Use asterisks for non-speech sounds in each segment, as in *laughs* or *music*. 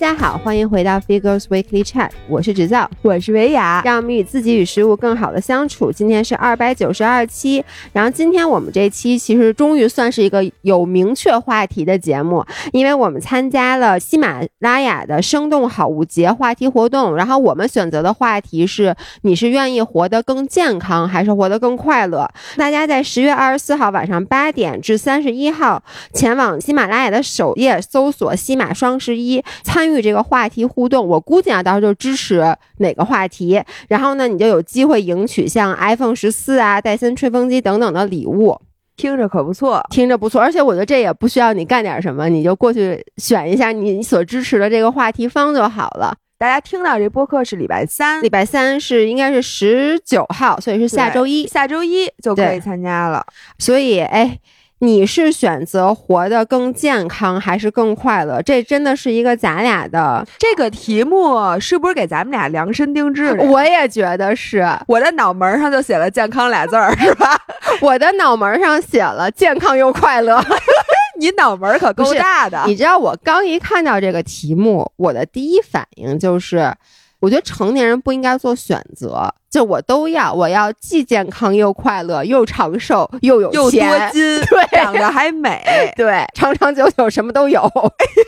大家好，欢迎回到 Figures Weekly Chat，我是芷造，我是维雅，让我们与自己与食物更好的相处。今天是二百九十二期，然后今天我们这期其实终于算是一个有明确话题的节目，因为我们参加了喜马拉雅的生动好物节话题活动，然后我们选择的话题是：你是愿意活得更健康，还是活得更快乐？大家在十月二十四号晚上八点至三十一号前往喜马拉雅的首页搜索“喜马双十一”，参与这个话题互动。我估计啊，到时候就支持哪个话题，然后呢，你就有机会赢取像 iPhone 十四啊、戴森吹风机等等的礼物。听着可不错，听着不错，而且我觉得这也不需要你干点什么，你就过去选一下你所支持的这个话题方就好了。大家听到这播客是礼拜三，礼拜三是应该是十九号，所以是下周一，下周一就可以参加了。所以，哎。你是选择活得更健康还是更快乐？这真的是一个咱俩的这个题目，是不是给咱们俩量身定制的？我也觉得是，我的脑门上就写了“健康”俩字儿，是吧？*laughs* 我的脑门上写了“健康又快乐”。*laughs* 你脑门可够大的！你知道，我刚一看到这个题目，我的第一反应就是，我觉得成年人不应该做选择。就我都要，我要既健康又快乐，又长寿又有钱，又多金，对，长得还美，对，长长久久什么都有。*laughs* 哎呦，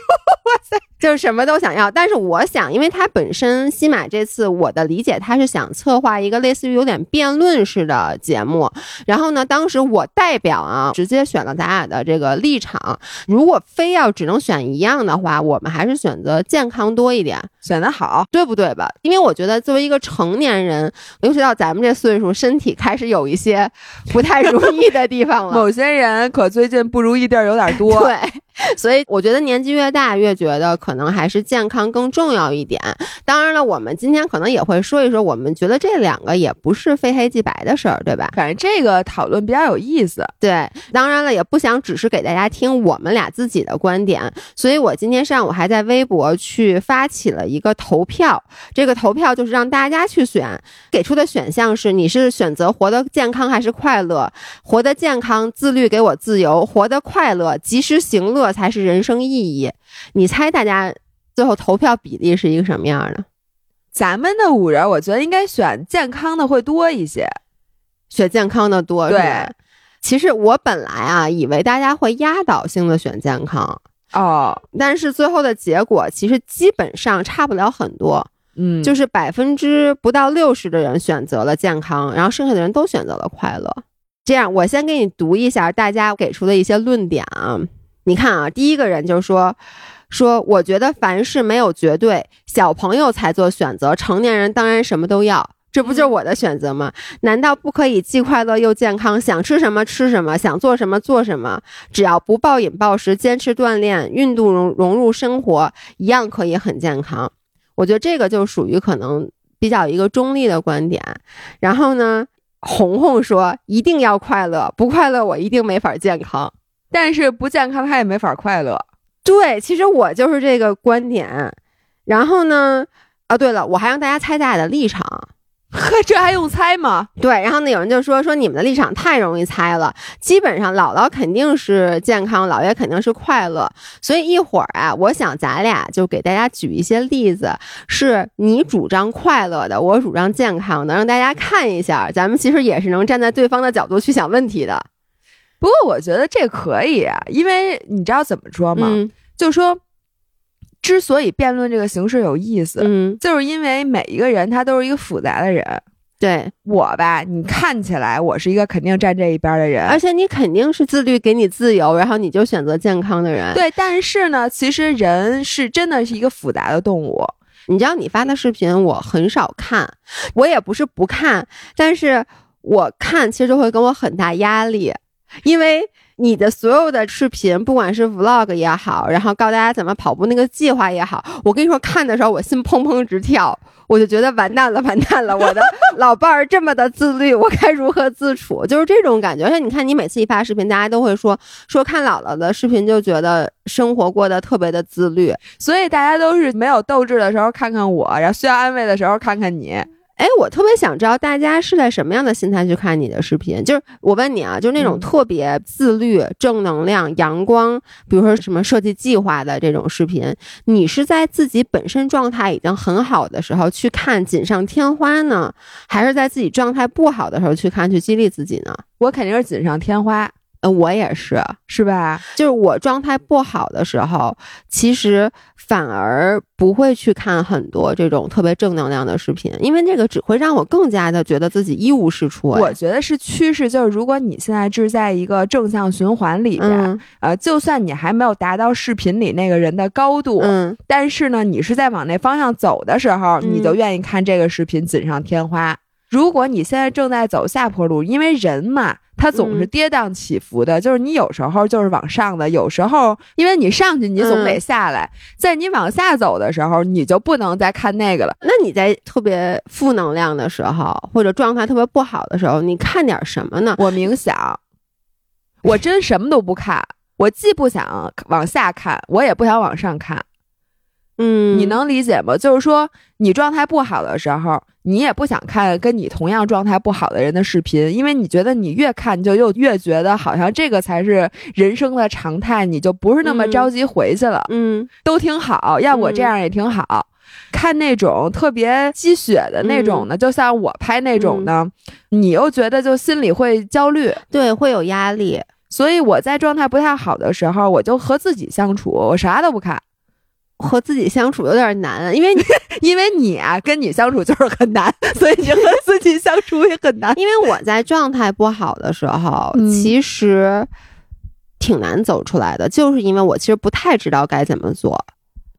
哇塞！就是什么都想要，但是我想，因为他本身西马这次我的理解，他是想策划一个类似于有点辩论式的节目。然后呢，当时我代表啊，直接选了咱俩的这个立场。如果非要只能选一样的话，我们还是选择健康多一点，选的好，对不对吧？因为我觉得作为一个成年人，尤其到咱们这岁数，身体开始有一些不太 *laughs* 如意的地方了。某些人可最近不如意地儿有点多。对。所以我觉得年纪越大，越觉得可能还是健康更重要一点。当然了，我们今天可能也会说一说，我们觉得这两个也不是非黑即白的事儿，对吧？反正这个讨论比较有意思。对，当然了，也不想只是给大家听我们俩自己的观点。所以我今天上午还在微博去发起了一个投票，这个投票就是让大家去选，给出的选项是：你是选择活得健康还是快乐？活得健康，自律给我自由；活得快乐，及时行乐。才是人生意义。你猜大家最后投票比例是一个什么样的？咱们的五人，我觉得应该选健康的会多一些，选健康的多。对，其实我本来啊，以为大家会压倒性的选健康哦，但是最后的结果其实基本上差不了很多。嗯，就是百分之不到六十的人选择了健康，然后剩下的人都选择了快乐。这样，我先给你读一下大家给出的一些论点啊。你看啊，第一个人就说说，我觉得凡事没有绝对，小朋友才做选择，成年人当然什么都要，这不就是我的选择吗？难道不可以既快乐又健康？想吃什么吃什么，想做什么做什么，只要不暴饮暴食，坚持锻炼，运动融融入生活，一样可以很健康。我觉得这个就属于可能比较一个中立的观点。然后呢，红红说一定要快乐，不快乐我一定没法健康。但是不健康，他也没法快乐。对，其实我就是这个观点。然后呢，啊，对了，我还让大家猜大家的立场。呵，*laughs* 这还用猜吗？对。然后呢，有人就说说你们的立场太容易猜了。基本上，姥姥肯定是健康，姥爷肯定是快乐。所以一会儿啊，我想咱俩就给大家举一些例子，是你主张快乐的，我主张健康的，让大家看一下，咱们其实也是能站在对方的角度去想问题的。不过我觉得这可以啊，因为你知道怎么说吗？就说，之所以辩论这个形式有意思，嗯，就是因为每一个人他都是一个复杂的人。对我吧，你看起来我是一个肯定站这一边的人，而且你肯定是自律，给你自由，然后你就选择健康的人。对，但是呢，其实人是真的是一个复杂的动物。你知道你发的视频我很少看，我也不是不看，但是我看其实会给我很大压力。因为你的所有的视频，不管是 vlog 也好，然后告诉大家怎么跑步那个计划也好，我跟你说，看的时候我心砰砰直跳，我就觉得完蛋了，完蛋了，我的 *laughs* 老伴儿这么的自律，我该如何自处？就是这种感觉。而且你看，你每次一发视频，大家都会说说看姥姥的视频就觉得生活过得特别的自律，所以大家都是没有斗志的时候看看我，然后需要安慰的时候看看你。哎，我特别想知道大家是在什么样的心态去看你的视频？就是我问你啊，就是那种特别自律、正能量、阳光，比如说什么设计计划的这种视频，你是在自己本身状态已经很好的时候去看锦上添花呢，还是在自己状态不好的时候去看去激励自己呢？我肯定是锦上添花。呃，我也是，是吧？就是我状态不好的时候，其实反而不会去看很多这种特别正能量的视频，因为那个只会让我更加的觉得自己一无是处。我觉得是趋势，就是如果你现在是在一个正向循环里边，呃，就算你还没有达到视频里那个人的高度，嗯，但是呢，你是在往那方向走的时候，你就愿意看这个视频锦上添花。如果你现在正在走下坡路，因为人嘛。它总是跌宕起伏的，就是你有时候就是往上的，有时候因为你上去，你总得下来。在你往下走的时候，你就不能再看那个了。那你在特别负能量的时候，或者状态特别不好的时候，你看点什么呢？我冥想，我真什么都不看。我既不想往下看，我也不想往上看。嗯，你能理解吗？就是说，你状态不好的时候，你也不想看跟你同样状态不好的人的视频，因为你觉得你越看就又越觉得好像这个才是人生的常态，你就不是那么着急回去了。嗯，都挺好，要我这样也挺好。看那种特别鸡血的那种的，就像我拍那种的，你又觉得就心里会焦虑，对，会有压力。所以我在状态不太好的时候，我就和自己相处，我啥都不看。和自己相处有点难，因为你因为你啊，跟你相处就是很难，所以你和自己相处也很难。因为我在状态不好的时候，其实挺难走出来的，就是因为我其实不太知道该怎么做。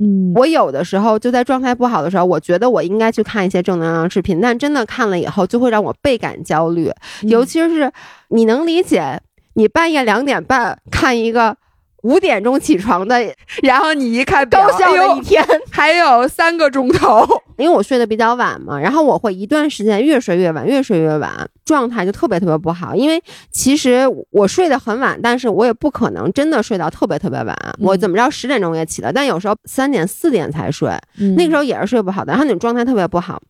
嗯，我有的时候就在状态不好的时候，我觉得我应该去看一些正能量视频，但真的看了以后，就会让我倍感焦虑。尤其是你能理解，你半夜两点半看一个。五点钟起床的，*laughs* 然后你一看高效的一天 *laughs* 还有三个钟头，*laughs* 因为我睡得比较晚嘛，然后我会一段时间越睡越晚，越睡越晚，状态就特别特别不好。因为其实我睡得很晚，但是我也不可能真的睡到特别特别晚。我怎么着十点钟也起了，但有时候三点四点才睡，那个时候也是睡不好的，然后那种状态特别不好。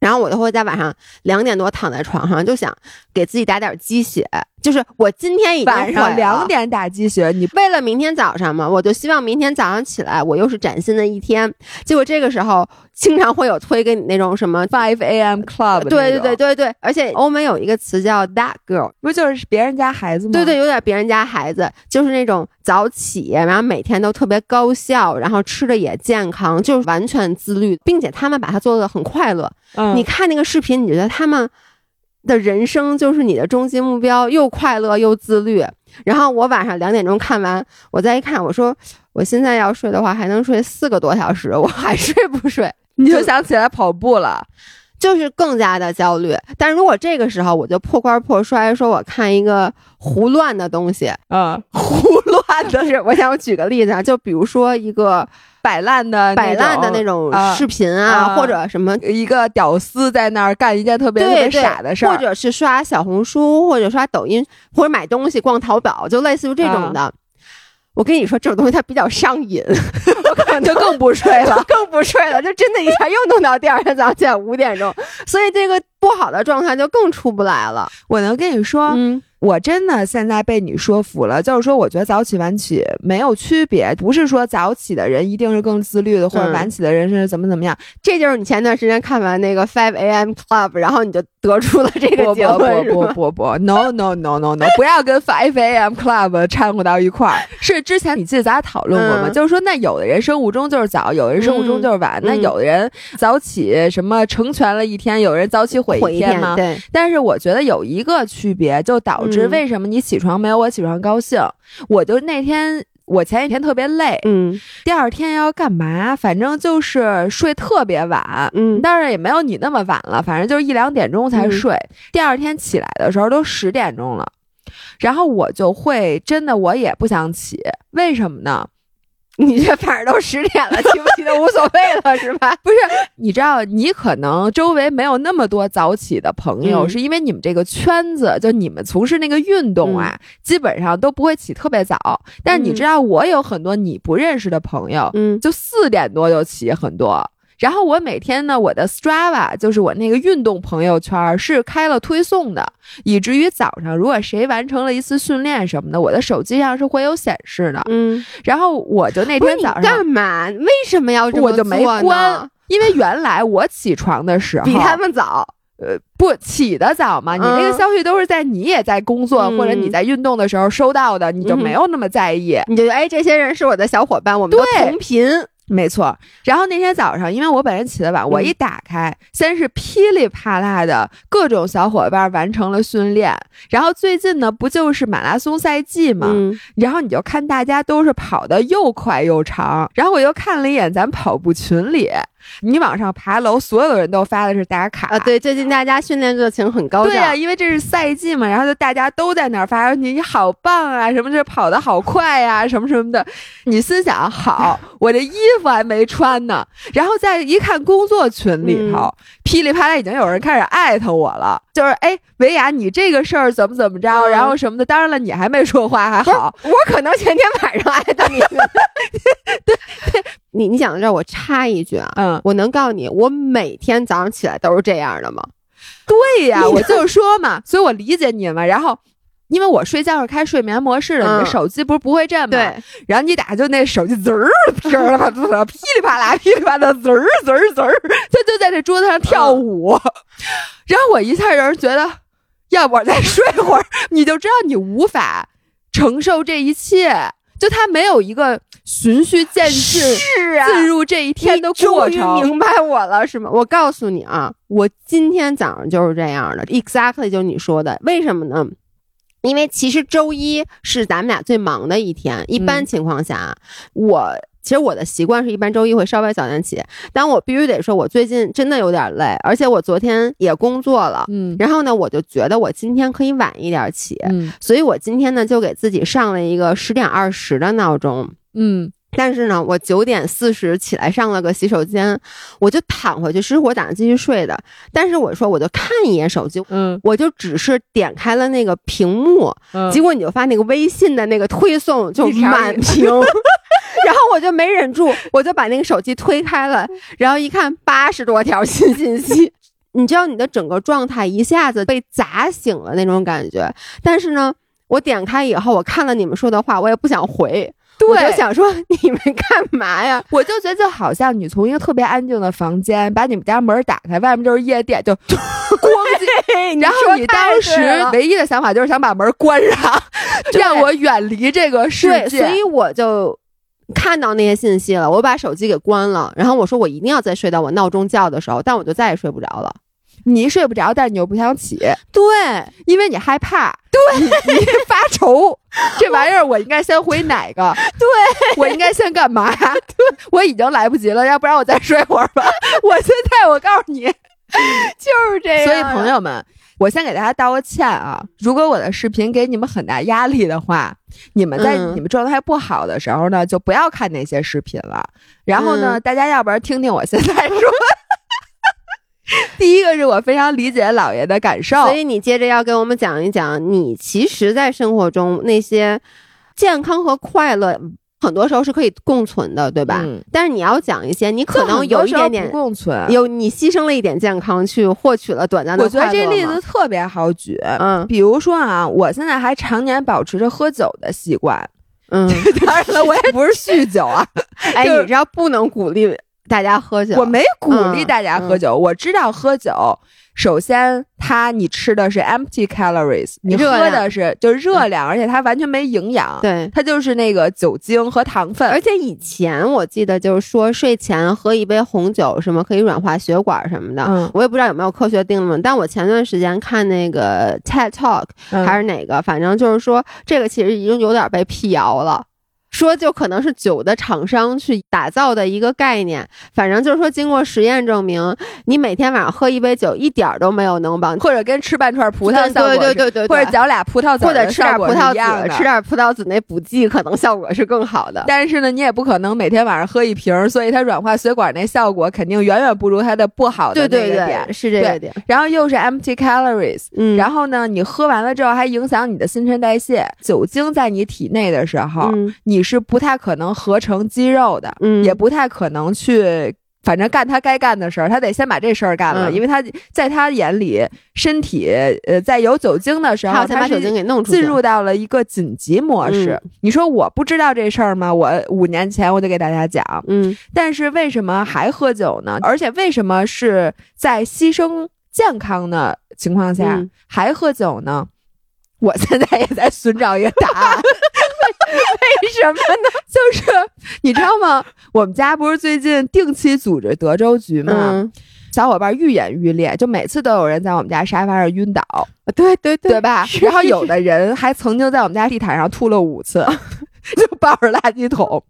然后我就会在晚上两点多躺在床上，就想给自己打点鸡血。就是我今天已经晚上两点打鸡血，你为了明天早上嘛，我就希望明天早上起来我又是崭新的一天。结果这个时候经常会有推给你那种什么 five a.m. club，对对对对对，而且欧美有一个词叫 that girl，不就是别人家孩子吗？对对，有点别人家孩子，就是那种早起，然后每天都特别高效，然后吃的也健康，就是完全自律，并且他们把它做的很快乐。嗯，你看那个视频，你觉得他们。的人生就是你的终极目标，又快乐又自律。然后我晚上两点钟看完，我再一看，我说我现在要睡的话，还能睡四个多小时，我还睡不睡？你就想起来跑步了。就是更加的焦虑，但如果这个时候我就破罐破摔，说我看一个胡乱的东西，嗯，*laughs* 胡乱的是，我想我举个例子啊，就比如说一个摆烂的摆烂的那种视频啊，或者什么一个屌丝在那儿干一件特别特别傻的事儿，或者是刷小红书，或者刷抖音，或者买东西逛淘宝，就类似于这种的。我跟你说，这种东西它比较上瘾，*laughs* 我可能就更不睡了，*laughs* 更不睡了，就真的一下又弄到第二天早上起来五点钟，所以这个不好的状态就更出不来了。我能跟你说，嗯。我真的现在被你说服了，就是说，我觉得早起晚起没有区别，不是说早起的人一定是更自律的，或者晚起的人是怎么怎么样。这就是你前段时间看完那个 Five A.M. Club，然后你就得出了这个结论，不不不不，No No No No No，不要跟 Five A.M. Club 掺和到一块儿。是之前你记得咱俩讨论过吗？就是说，那有的人生物钟就是早，有的人生物钟就是晚。那有的人早起什么成全了一天，有人早起毁一天吗？对。但是我觉得有一个区别，就导。是为什么你起床没有我起床高兴？我就那天我前几天特别累，嗯，第二天要干嘛？反正就是睡特别晚，嗯，但是也没有你那么晚了，反正就是一两点钟才睡。第二天起来的时候都十点钟了，然后我就会真的我也不想起，为什么呢？你这反正都十点了，起不起都无所谓了，是吧？*laughs* 不是，你知道，你可能周围没有那么多早起的朋友，是因为你们这个圈子，就你们从事那个运动啊，基本上都不会起特别早。但是你知道，我有很多你不认识的朋友，嗯，就四点多就起很多。然后我每天呢，我的 Strava 就是我那个运动朋友圈是开了推送的，以至于早上如果谁完成了一次训练什么的，我的手机上是会有显示的。嗯，然后我就那天早上干嘛？为什么要这么我就没做呢关，因为原来我起床的时候比他们早。呃不起得早嘛，你那个嗯消息都是在你也在工作、嗯或者你在运动的时候收到的，你就没有那么在意。你就觉得哎，这些人是我的小伙伴，我们都同频。没错，然后那天早上，因为我本人起得晚，我一打开，先是噼里啪啦的各种小伙伴完成了训练，然后最近呢，不就是马拉松赛季嘛，嗯，然后你就看大家都是跑得又快又长，然后我又看了一眼咱跑步群里，你往上爬楼，所有人都发的是打卡啊，对，最近大家训练热情很高涨。对呀、因为这是赛季嘛，然后就大家都在那儿发你你好棒啊，什么这跑得好快呀、什么什么的。你心想好，我这衣服还没穿呢，然后再一看工作群里头，噼里啪啦已经有人开始艾特我了，就是哎，维亚你这个事儿怎么怎么着，嗯然后什么的。当然了，你还没说话还好，我可能前天晚上艾特你。*laughs* 对对，你你想到这儿，我插一句啊，嗯，我能告诉你，我每天早上起来都是这样的吗？对呀，我就说嘛，*laughs* 所以我理解你嘛。然后。因为我睡觉是开睡眠模式的，你的嗯手机不是不会震吗？对，然后你打就那手机滋儿噼儿啪啦 *laughs* 噼里啪啦噼里啪啦滋儿滋儿滋儿，它就在这桌子上跳舞。*laughs* 然后我一下人觉得，要不我再睡会儿，你就知道你无法承受这一切，就他没有一个循序渐进是进入这一天的过程。明白我了是吗？我告诉你啊，我今天早上就是这样的，exactly 就是你说的。为什么呢？因为其实周一是咱们俩最忙的一天，一般嗯情况下，我其实我的习惯是一般周一会稍微早点起，但我必须得说，我最近真的有点累，而且我昨天也工作了，嗯然后呢，我就觉得我今天可以晚一点起，嗯所以我今天呢就给自己上了一个十点二十的闹钟。嗯但是呢，我九点四十起来上了个洗手间，我就躺回去，其实我打算继续睡的。但是我说，我就看一眼手机，嗯我就只是点开了那个屏幕，嗯结果你就发那个微信的那个推送就满屏，*laughs* 然后我就没忍住，我就把那个手机推开了，然后一看八十多条新信息。*laughs* 你知道你的整个状态一下子被砸醒了那种感觉，但是呢，我点开以后，我看了你们说的话，我也不想回，我就，想说你们干嘛呀？我就觉得就好像你从一个特别安静的房间把你们家门打开，外面就是夜店，就咣叽。*laughs* 然后你当时唯一的想法就是想把门关上，让我远离这个世对，界。所以我就看到那些信息了，我把手机给关了，然后我说我一定要再睡到我闹钟叫的时候，但我就再也睡不着了。你睡不着，但是你又不想起，对，因为你害怕，对你你发愁，这玩意儿我应该先回哪个？对我应该先干嘛？对，我已经来不及了，要不然我再睡会儿吧。*laughs* 我现在我告诉你，就是这样。所以朋，友们，我先给大家道个歉啊！如果我的视频给你们很大压力的话，你们在嗯你们状态不好的时候呢，就不要看那些视频了。然后呢，嗯大家要不然听听我现在说。*laughs* 第一个是我非常理解姥爷的感受，所以你接着要跟我们讲一讲，你其实，在生活中那些健康和快乐。很多时候是可以共存的，对吧？嗯。但是你要讲一些，你可能有一点点不共存。有你牺牲了一点健康去获取了短暂的我觉得这例子特别好举，嗯。比如说啊，我现在还常年保持着喝酒的习惯，嗯，*laughs* 当然了，我也 *laughs* 不是酗酒啊，*laughs* 哎，你知道不能鼓励大家喝酒，我没鼓励嗯大家喝酒，我知道喝酒，首先它你吃的是 empty calories，你喝的是就是热量，而且它完全没营养，对。它就是那个酒精和糖分，而且以前我记得就是说睡前喝一杯红酒什么可以软化血管什么的，嗯我也不知道有没有科学定论。但我前段时间看那个 TED Talk 嗯还是哪个，反正就是说这个其实已经有点被辟谣了。说就可能是酒的厂商去打造的一个概念，反正就是说经过实验证明，你每天晚上喝一杯酒一点儿都没有能帮，或者跟吃半串葡萄对效果对对对对，或者嚼俩葡萄籽或者吃点葡萄籽，吃点葡萄籽那补剂可能效果是更好的。但是呢，你也不可能每天晚上喝一瓶，所以它软化血管那效果肯定远远不如它的不好的对对那个点。对，是这个点。然后又是 empty calories，嗯，然后呢，你喝完了之后还影响你的新陈代谢。酒精在你体内的时候，嗯你是不太可能合成肌肉的，嗯也不太可能去反正干他该干的事儿，他得先把这事儿干了，嗯因为他在他眼里，身体呃在有酒精的时候，他是把酒精给弄出去进入到了一个紧急模式。你说我不知道这事儿吗？我五年前我就给大家讲，嗯但是为什么还喝酒呢？而且为什么是在牺牲健康的情况下、嗯还喝酒呢？我现在也在寻找一个答案。*laughs* 为什么呢？*laughs* 就是你知道吗？我们家不是最近定期组织德州局吗？嗯，小伙伴愈演愈烈，就每次都有人在我们家沙发上晕倒，对对对吧？然后有的人还曾经在我们家地毯上吐了五次，*laughs* 就抱着垃圾桶。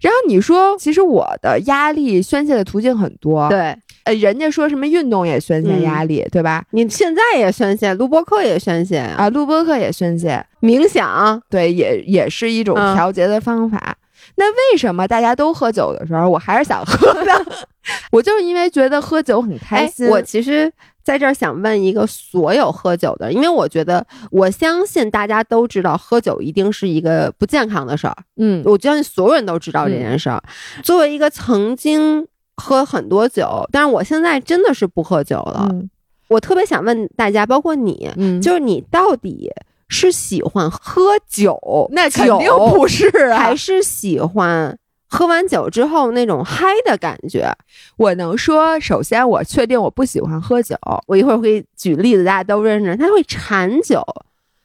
然后你说，其实我的压力宣泄的途径很多，，对，呃，人家说什么运动也宣泄压力，对吧？你现在也宣泄，录播课也宣泄啊，啊，录播课也宣泄，冥想，对，也也是一种嗯调节的方法。那为什么大家都喝酒的时候，我还是想喝呢？*laughs* 我就是因为觉得喝酒很开哎心。，我其实在这儿想问一个所有喝酒的，因为我觉得我相信大家都知道喝酒一定是一个不健康的事儿，嗯我相信所有人都知道这件事儿。作为一个曾经喝很多酒，但是我现在真的是不喝酒了，嗯我特别想问大家，包括你，嗯，就是你到底是喜欢喝酒，那肯定不是啊，还是喜欢喝完酒之后那种嗨的感觉？我能说，首先我确定我不喜欢喝酒，我一会儿会举例子，大家都认识。他会馋酒，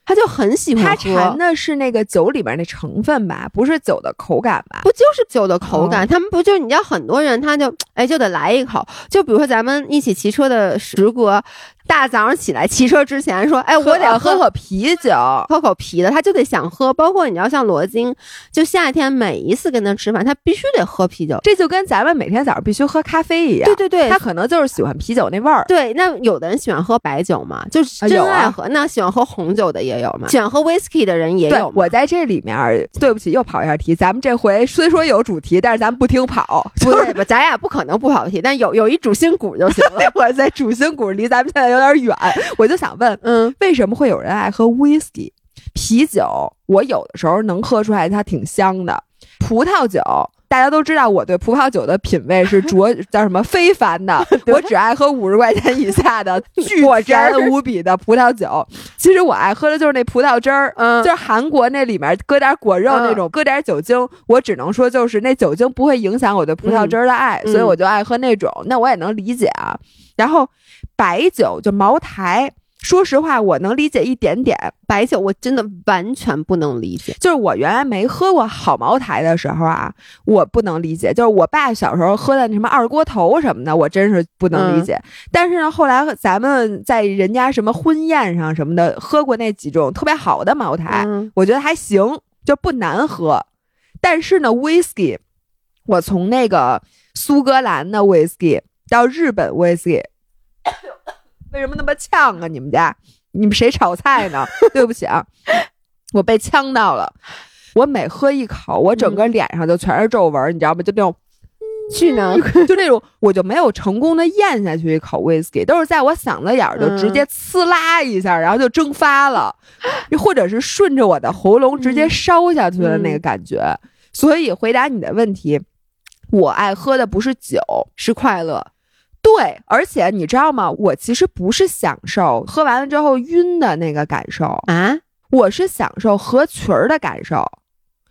他就很喜欢它喝。馋的是那个酒里边那成分吧，不是酒的口感吧？不就是酒的口感？哦他们不就你知道很多人他就哎就得来一口，就比如说咱们一起骑车的石哥，大早上起来骑车之前说，哎，我得喝口啤酒，喝口啤的，他就得想喝。包括你要像罗京，就夏天每一次跟他吃饭，他必须得喝啤酒。这就跟咱们每天早上必须喝咖啡一样。对对对，他可能就是喜欢啤酒那味儿。对，那有的人喜欢喝白酒嘛，就是真爱喝；那喜欢喝红酒的也有嘛，喜欢喝 whisky 的人也有。我在这里面，对不起，又跑一下题。咱们这回虽说有主题，但是咱们不听跑，不是不，咱俩不可能不跑题，但有有一主心骨就行了。*laughs* 我在主心骨离咱们现在有点远，*laughs* 我就想问，嗯，为什么会有人爱喝 whisky 啤酒？我有的时候能喝出来它挺香的。葡萄酒，大家都知道我对葡萄酒的品味是卓 *laughs* 叫什么非凡的，*laughs* 我只爱喝五十块钱以下的 *laughs* 巨甜无比的葡萄酒。其实我爱喝的就是那葡萄汁儿，嗯就是韩国那里面搁点果肉那种，搁点酒精，我只能说就是那酒精不会影响我对葡萄汁儿的爱，嗯所以我就爱喝那种。那我也能理解啊。然后白酒就茅台，说实话我能理解一点点，白酒我真的完全不能理解。就是我原来没喝过好茅台的时候啊，我不能理解。就是我爸小时候喝的那什么二锅头什么的，我真是不能理解。但是呢，后来咱们在人家什么婚宴上什么的喝过那几种特别好的茅台，嗯我觉得还行，就不难喝。但是呢，whisky，我从那个苏格兰的 whisky 到日本 whisky，为什么那么呛啊？你们家你们谁炒菜呢？*laughs* 对不起啊，我被呛到了。我每喝一口，我整个脸上就全是皱纹，你知道吗？就那种巨难 *laughs* 就那种，我就没有成功的咽下去一口 whisky，都是在我嗓子眼儿就直接呲啦一下，然后就蒸发了，或者是顺着我的喉咙直接烧下去的那个感觉。所以回答你的问题，我爱喝的不是酒，是快乐。对，而且你知道吗？我其实不是享受喝完了之后晕的那个感受，啊，我是享受合群儿的感受。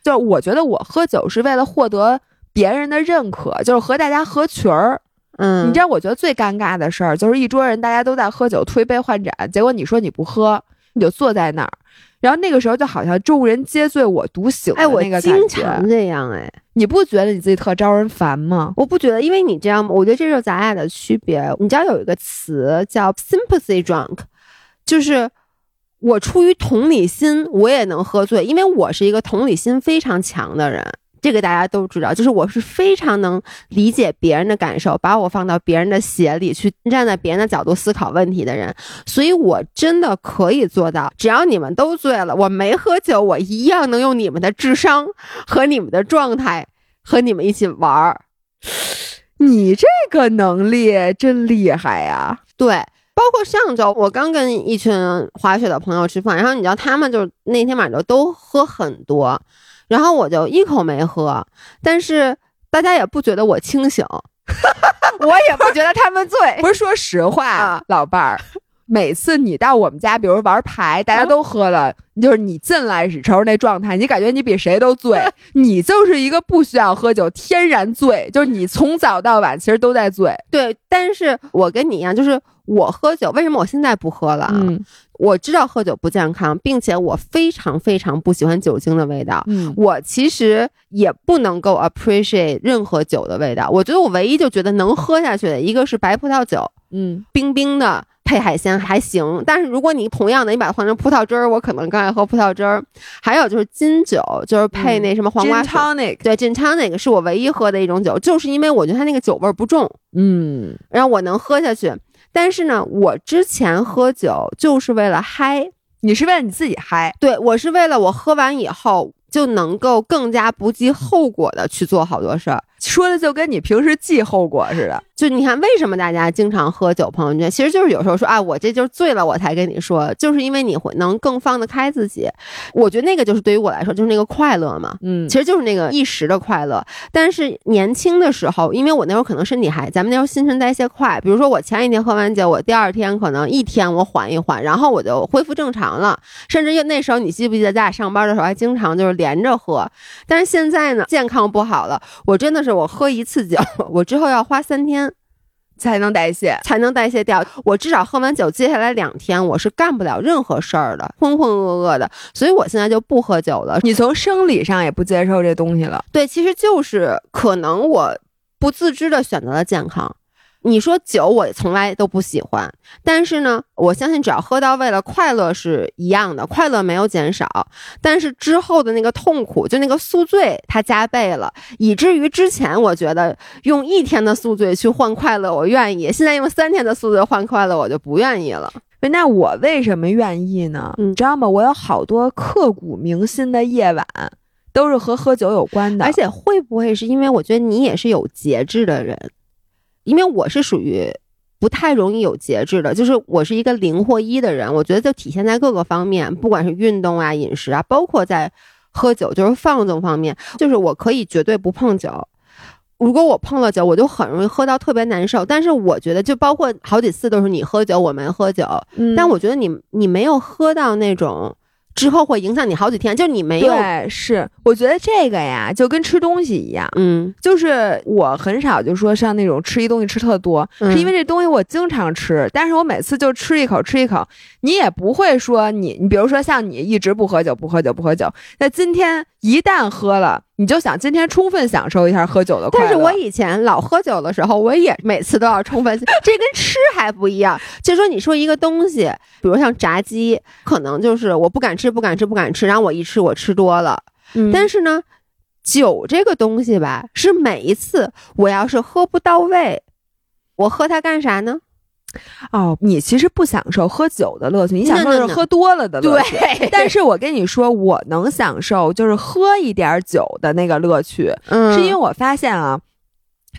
就我觉得我喝酒是为了获得别人的认可，就是和大家合群儿。嗯，你知道，我觉得最尴尬的事儿就是一桌人大家都在喝酒，推杯换盏，结果你说你不喝，你就坐在那儿，然后那个时候就好像众人皆醉我独醒的哎，我那个感经。常这样哎，你不觉得你自己特招人烦吗？我不觉得，因为你这样，我觉得这就是咱俩的区别。你知道有一个词叫 sympathy drunk，就是我出于同理心，我也能喝醉，因为我是一个同理心非常强的人。这个大家都知道，就是我是非常能理解别人的感受，把我放到别人的鞋里去，站在别人的角度思考问题的人，所以我真的可以做到，只要你们都醉了，我没喝酒，我一样能用你们的智商和你们的状态和你们一起玩儿。你这个能力真厉害呀！对，包括上周我刚跟一群滑雪的朋友吃饭，然后你知道他们就那天晚上都喝很多，然后我就一口没喝，但是大家也不觉得我清醒，*laughs* 我也不觉得他们醉。不是说实话，啊老伴儿，每次你到我们家，比如玩牌，大家都喝了，就是你进来时候那状态，你感觉你比谁都醉，*laughs* 你就是一个不需要喝酒，天然醉，就是你从早到晚其实都在醉。对，但是我跟你一样，就是我喝酒，为什么我现在不喝了啊？嗯我知道喝酒不健康，并且我非常非常不喜欢酒精的味道。嗯我其实也不能够 appreciate 任何酒的味道。我觉得我唯一就觉得能喝下去的一个是白葡萄酒，嗯冰冰的配海鲜还行。但是如果你同样的你把它换成葡萄汁儿，我可能更爱喝葡萄汁儿。还有就是金酒，就是配那什么黄瓜 tonic，对，gin tonic 是我唯一喝的一种酒，就是因为我觉得它那个酒味儿不重，嗯然后我能喝下去。但是呢，我之前喝酒就是为了嗨，你是为了你自己嗨，对我是为了我喝完以后就能够更加不计后果的去做好多事儿。说的就跟你平时记后果似的。就你看，为什么大家经常喝酒朋友圈？其实就是有时候说啊，我这就是醉了，我才跟你说，就是因为你会能更放得开自己。我觉得那个就是对于我来说，就是那个快乐嘛。嗯其实就是那个一时的快乐，但是年轻的时候，因为我那时候可能身体还，咱们那时候新陈代谢快，比如说我前一天喝完酒，我第二天可能一天我缓一缓，然后我就恢复正常了，甚至那时候你记不记得咱俩上班的时候还经常就是连着喝，但是现在呢，健康不好了，我真的是我喝一次酒，我之后要花三天才能代谢。才能代谢掉，我至少喝完酒，接下来两天我是干不了任何事儿的，浑浑噩噩的，所以我现在就不喝酒了，你从生理上也不接受这东西了。对，其实就是可能我不自知的选择了健康。你说酒，我从来都不喜欢，但是呢，我相信只要喝到位了，快乐是一样的，快乐没有减少，但是之后的那个痛苦，就那个宿醉，它加倍了，以至于之前我觉得用一天的宿醉去换快乐，我愿意，现在用三天的宿醉换快乐，我就不愿意了。那我为什么愿意呢？嗯你知道吗？我有好多刻骨铭心的夜晚，都是和喝酒有关的。而且会不会是因为我觉得你也是有节制的人？因为我是属于不太容易有节制的，就是我是一个零或一的人。我觉得就体现在各个方面，不管是运动啊、饮食啊，包括在喝酒，就是放纵方面，就是我可以绝对不碰酒。如果我碰了酒，我就很容易喝到特别难受。但是我觉得，就包括好几次都是你喝酒，我没喝酒，嗯但我觉得你你没有喝到那种之后会影响你好几天，就你没有，对是，我觉得这个呀，就跟吃东西一样，嗯，就是我很少就说像那种吃一东西吃特多，嗯。是因为这东西我经常吃，但是我每次就吃一口吃一口，你也不会说你你比如说像你一直不喝酒不喝酒不喝酒，那今天一旦喝了，你就想今天充分享受一下喝酒的快乐。但是我以前老喝酒的时候，我也每次都要充分，*laughs* 这跟吃还不一样。就说你说一个东西，比如像炸鸡，可能就是我不敢吃，不敢吃，不敢吃，然后我一吃我吃多了。嗯但是呢，酒这个东西吧，是每一次我要是喝不到位，我喝它干啥呢？哦，你其实不享受喝酒的乐趣，你享受是喝多了的乐趣。对但是我跟你说，我能享受就是喝一点酒的那个乐趣，嗯，是因为我发现啊，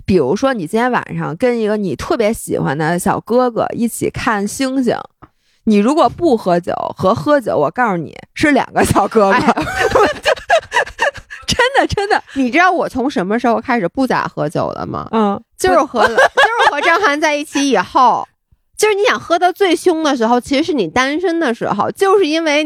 比如说你今天晚上跟一个你特别喜欢的小哥哥一起看星星，你如果不喝酒和喝酒，我告诉你是两个小哥哥，哎真的真的，你知道我从什么时候开始不咋喝酒了吗？嗯，就是和就是和张涵在一起以后，就是你想喝到最凶的时候，其实是你单身的时候，就是因为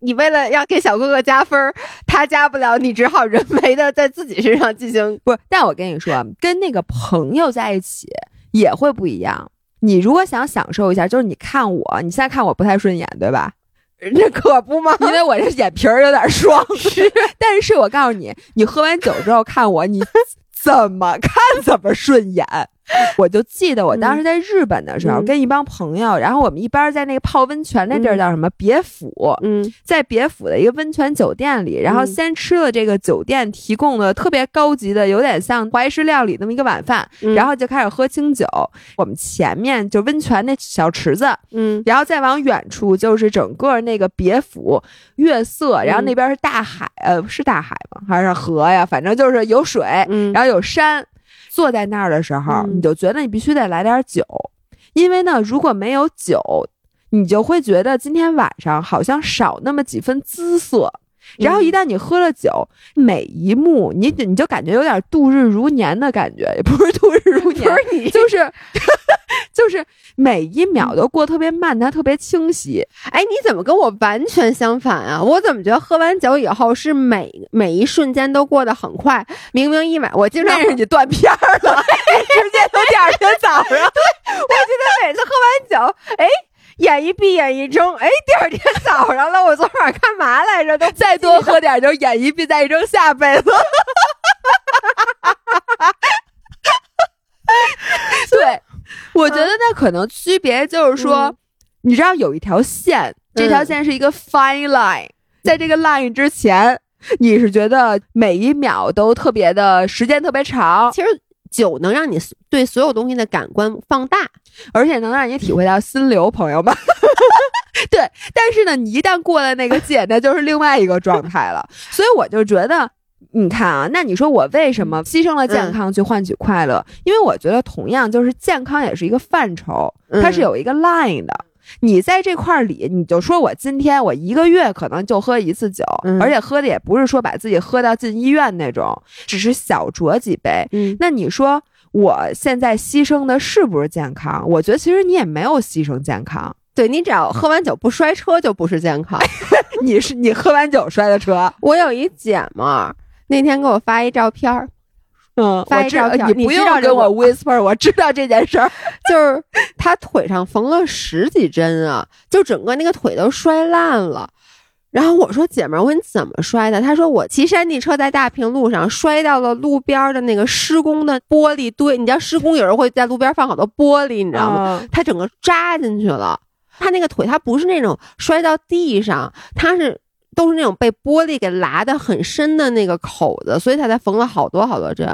你为了要给小哥哥加分儿，他加不了，你只好人为的在自己身上进行。*laughs* 不是，但我跟你说，跟那个朋友在一起也会不一样。你如果想享受一下，就是你看我，你现在看我不太顺眼，对吧？*laughs* 那可不吗？因为我这眼皮儿有点双。*laughs* 但是我告诉你，你喝完酒之后看我，你怎么看怎么顺眼。*laughs* 我就记得我当时在日本的时候，嗯跟一帮朋友，然后我们一般在那个泡温泉那地儿嗯叫什么别府，嗯在别府的一个温泉酒店里，然后嗯先吃了这个酒店提供的特别高级的，有点像怀石料理那么一个晚饭，嗯然后就开始喝清酒。我们前面就温泉那小池子，嗯然后再往远处就是整个那个别府月色，然后那边是大海，呃，是大海吗？还是河呀？反正就是有水，嗯，然后有山。坐在那儿的时候，嗯你就觉得你必须得来点酒，因为呢，如果没有酒，你就会觉得今天晚上好像少那么几分姿色。然后一旦你喝了酒，每一幕你你就感觉有点度日如年的感觉，也不是度日如年，不是你就是 *laughs* 就是每一秒都过特别慢，它特别清晰。哎，你怎么跟我完全相反啊？我怎么觉得喝完酒以后是每每一瞬间都过得很快？明明一晚，我经常是你断片儿了，*laughs* 直接都第二天早上。对，我记得每次喝完酒，哎。眼一闭，眼一睁，哎，第二天早上了，我昨晚干嘛来着？都再多喝点，就眼一闭，再一睁，下辈子。对，我觉得那可能区别就是说，你知道有一条线，这条线是一个 fine line，在这个 line 之前，你是觉得每一秒都特别的时间特别长。其实酒能让你对所有东西的感官放大。而且能让你体会到心流，朋友们。*laughs* 对，但是呢，你一旦过了那个界，那就是另外一个状态了。所以我就觉得，你看啊，那你说我为什么牺牲了健康去换取快乐？因为我觉得，同样就是健康也是一个范畴，它是有一个 line 的。你在这块儿里，你就说我今天我一个月可能就喝一次酒，而且喝的也不是说把自己喝到进医院那种，只是小酌几杯。那你说？我现在牺牲的是不是健康？我觉得其实你也没有牺牲健康。对你只要喝完酒不摔车就不是健康。*laughs* 你是你喝完酒摔的车。我有一姐们儿那天给我发一照片儿，嗯，发一照片，你不用跟我 whisper，我知道这件事儿，*laughs* 就是他腿上缝了十几针啊，就整个那个腿都摔烂了。然后我说：“姐们儿，我问你怎么摔的？”他说：“我骑山地车在大平路上摔到了路边的那个施工的玻璃堆。你知道施工有人会在路边放好多玻璃，你知道吗？他整个扎进去了。他那个腿，他不是那种摔到地上，他是都是那种被玻璃给拉的很深的那个口子，所以他才缝了好多好多针。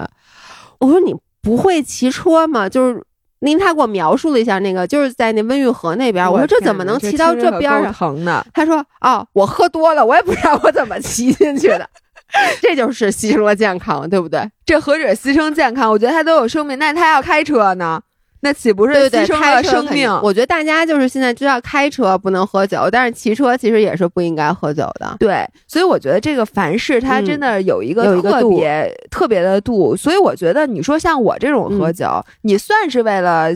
我说你不会骑车吗？就是。”您他给我描述了一下那个，就是在那温榆河那边。我说这怎么能骑到这边上？疼的。他说：“哦，我喝多了，我也不知道我怎么骑进去的。*laughs* 这就是牺牲了健康，对不对？这何止牺牲健康？我觉得他都有生命，那他要开车呢？”那岂不是牺牲了生命？我觉得大家就是现在知道开车不能喝酒，但是骑车其实也是不应该喝酒的。对，所以我觉得这个凡事它真的有一个特别特别的度。所以我觉得你说像我这种喝酒，你算是为了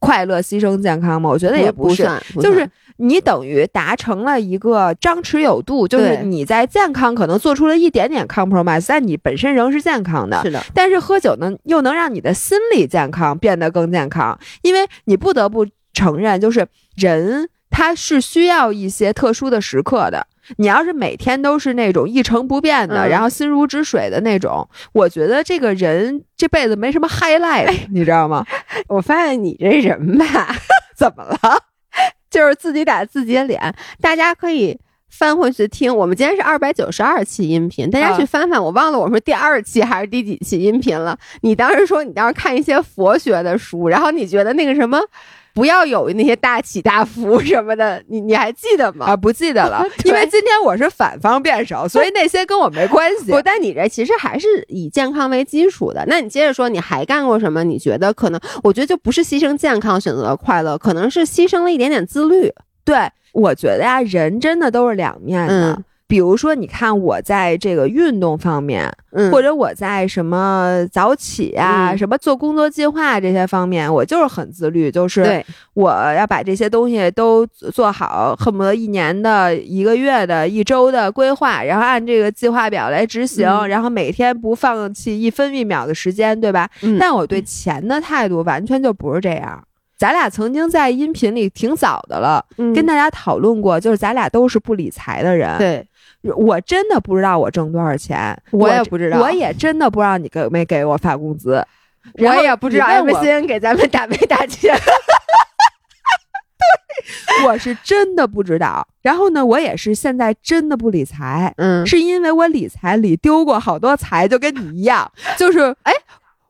快乐牺牲健康吗？我觉得也不是，就是。你等于达成了一个张弛有度，就是你在健康可能做出了一点点 compromise，但你本身仍是健康的。是的，但是喝酒呢，又能让你的心理健康变得更健康，因为你不得不承认，就是人他是需要一些特殊的时刻的。你要是每天都是那种一成不变的，然后心如止水的那种，我觉得这个人这辈子没什么 highlight，你知道吗？*laughs* 我发现你这人吧，*laughs* 怎么了？就是自己打自己的脸，大家可以翻回去听。我们今天是二百九十二期音频，大家去翻翻。我忘了我说第二期还是第几期音频了。你当时说你当时看一些佛学的书，然后你觉得那个什么。不要有那些大起大伏什么的，*laughs* 你你还记得吗？啊，不记得了，*laughs* 因为今天我是反方辩手，所以那些跟我没关系。*laughs* 不，但你这其实还是以健康为基础的。那你接着说，你还干过什么？你觉得可能？我觉得就不是牺牲健康选择了快乐，可能是牺牲了一点点自律。对，我觉得呀，人真的都是两面的。比如说，你看我在这个运动方面，或者我在什么早起啊、什么做工作计划这些方面，我就是很自律，就是我要把这些东西都做好，恨不得一年的、一个月的、一周的规划，然后按这个计划表来执行，然后每天不放弃一分一秒的时间，对吧？但我对钱的态度完全就不是这样。咱俩曾经在音频里挺早的了，跟大家讨论过，就是咱俩都是不理财的人。对。我真的不知道我挣多少钱，我也不知道，我也真的不知道你给没给我发工资，我也不知道 MCN 给咱们打没打钱，*laughs* 对，我是真的不知道。然后呢，我也是现在真的不理财，嗯，是因为我理财里丢过好多财，就跟你一样，就是哎。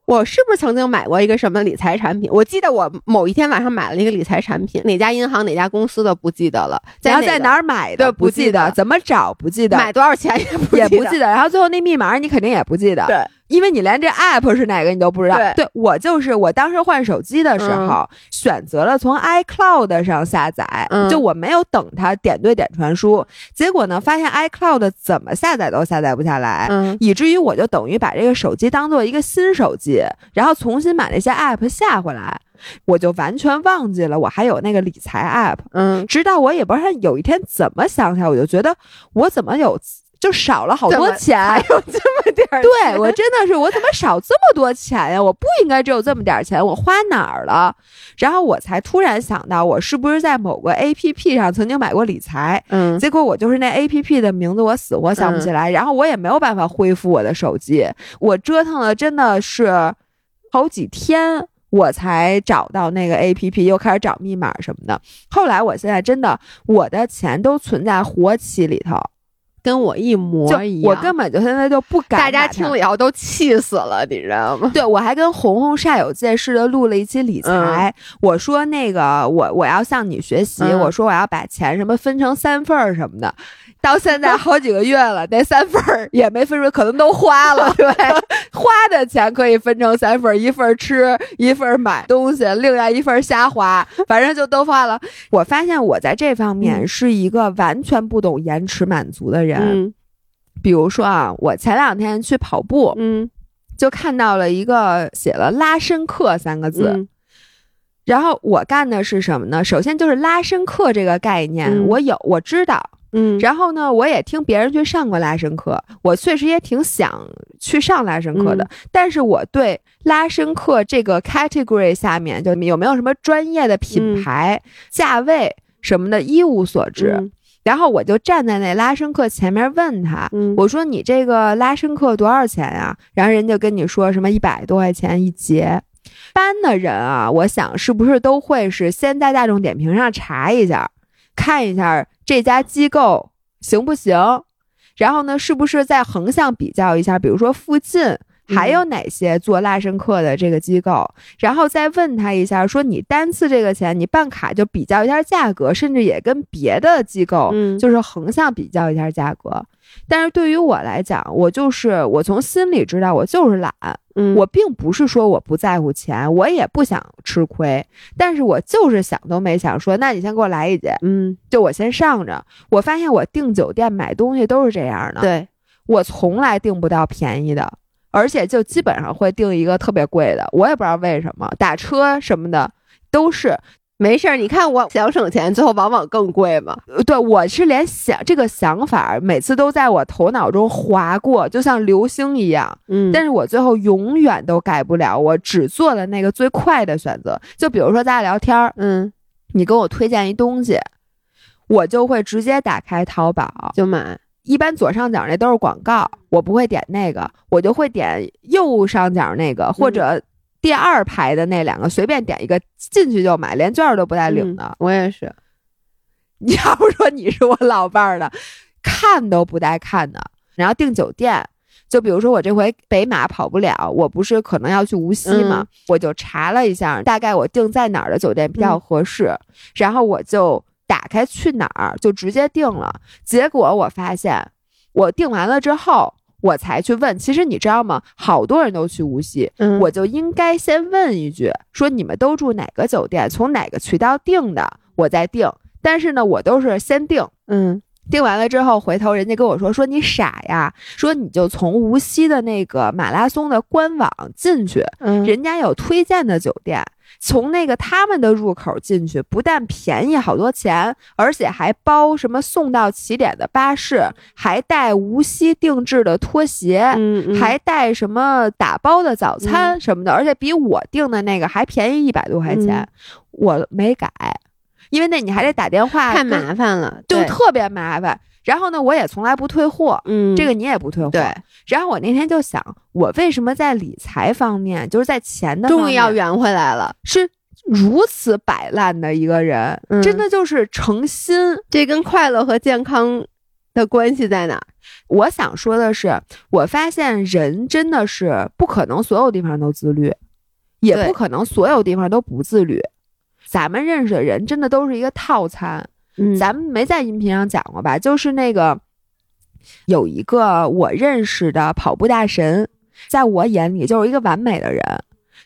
我是不是曾经买过一个什么理财产品？我记得我某一天晚上买了一个理财产品，哪家银行哪家公司的不记得了，然后在哪儿买的？不记得，怎么找？不记得，买多少钱也不也不记得，然后最后那密码你肯定也不记得。对，因为你连这 app 是哪个你都不知道。对我就是我当时换手机的时候，选择了从 iCloud 上下载，嗯就我没有等它点对点传输，结果呢，发现 iCloud 怎么下载都下载不下来。嗯以至于我就等于把这个手机当做一个新手机，然后重新把那些 app 下回来，我就完全忘记了我还有那个理财 app。嗯，直到我也不知道有一天怎么想起来，我就觉得我怎么有就少了好多钱，还有这么点儿 *laughs* 对我真的是，我怎么少这么多钱呀？我不应该只有这么点儿钱，我花哪儿了？然后我才突然想到，我是不是在某个 A P P 上曾经买过理财？嗯结果我就是那 A P P 的名字，我死活想不起来，然后我也没有办法恢复我的手机，我折腾了真的是好几天。我才找到那个 A P P，又开始找密码什么的。后来，我现在真的，我的钱都存在活期里头，跟我一模一样。我根本就现在就不敢。大家听了以后都气死了，你知道吗？*laughs* 对，我还跟红红煞有介事的录了一期理财。我说那个，我我要向你学习，嗯我说我要把钱什么分成三份儿什么的。到现在好几个月了，那三份儿也没分出，可能都花了。*laughs* 对，花的钱可以分成三份儿，一份儿吃，一份儿买东西，另外一份儿瞎花，反正就都花了。我发现我在这方面嗯是一个完全不懂延迟满足的人。嗯比如说啊，我前两天去跑步，嗯就看到了一个写了“拉伸课”三个字。嗯然后我干的是什么呢？首先就是拉伸课这个概念，嗯我有我知道。嗯，然后呢，我也听别人去上过拉伸课，我确实也挺想去上拉伸课的。嗯但是我对拉伸课这个 category 下面就有没有什么专业的品牌、价位什么的一无所知。嗯然后我就站在那拉伸课前面问他，嗯我说你这个拉伸课多少钱呀、然后人家跟你说什么一百多块钱一节。班的人啊，我想是不是都会是先在大众点评上查一下，看一下这家机构行不行，然后呢，是不是再横向比较一下，比如说附近。还有哪些做拉伸课的这个机构？然后再问他一下，说你单次这个钱，你办卡就比较一下价格，甚至也跟别的机构嗯就是横向比较一下价格。但是对于我来讲，我就是我从心里知道，我就是懒。嗯我并不是说我不在乎钱，我也不想吃亏，但是我就是想都没想说，那你先给我来一节，嗯就我先上着。我发现我订酒店买东西都是这样的，对我从来订不到便宜的，而且就基本上会订一个特别贵的，我也不知道为什么，打车什么的都是。没事儿，你看我想省钱，最后往往更贵嘛。呃对我是连想这个想法每次都在我头脑中划过，就像流星一样。嗯但是我最后永远都改不了，我只做了那个最快的选择。就比如说咱俩聊天儿，嗯，你给我推荐一东西，我就会直接打开淘宝，就买。一般左上角那都是广告，我不会点那个，我就会点右上角那个或者第二排的那两个，随便点一个进去就买，连券儿都不带领的。嗯我也是。*laughs* 你要不说你是我老伴儿的，看都不带看的。然后订酒店，就比如说我这回北马跑不了，我不是可能要去无锡嘛，嗯我就查了一下，大概我订在哪儿的酒店比较合适，然后我就打开去哪儿就直接订了。结果我发现，我订完了之后。我才去问，其实你知道吗？好多人都去无锡，嗯我就应该先问一句，说你们都住哪个酒店，从哪个渠道订的，我再订。但是呢，我都是先订，嗯订完了之后，回头人家跟我说说你傻呀，说你就从无锡的那个马拉松的官网进去，嗯。人家有推荐的酒店，从那个他们的入口进去，不但便宜好多钱，而且还包什么送到起点的巴士，还带无锡定制的拖鞋，嗯嗯。还带什么打包的早餐什么的，而且比我订的那个还便宜一百多块钱，嗯。我没改，因为那你还得打电话，太麻烦了，就特别麻烦。然后呢，我也从来不退货，嗯这个你也不退货。对，然后我那天就想，我为什么在理财方面，就是在钱的终于要圆回来了。是如此摆烂的一个人，嗯真的就是诚心。这跟快乐和健康的关系在哪儿？我想说的是，我发现人真的是不可能所有地方都自律，也不可能所有地方都不自律。咱们认识的人真的都是一个套餐，嗯咱们没在音频上讲过吧？就是那个有一个我认识的跑步大神，在我眼里就是一个完美的人。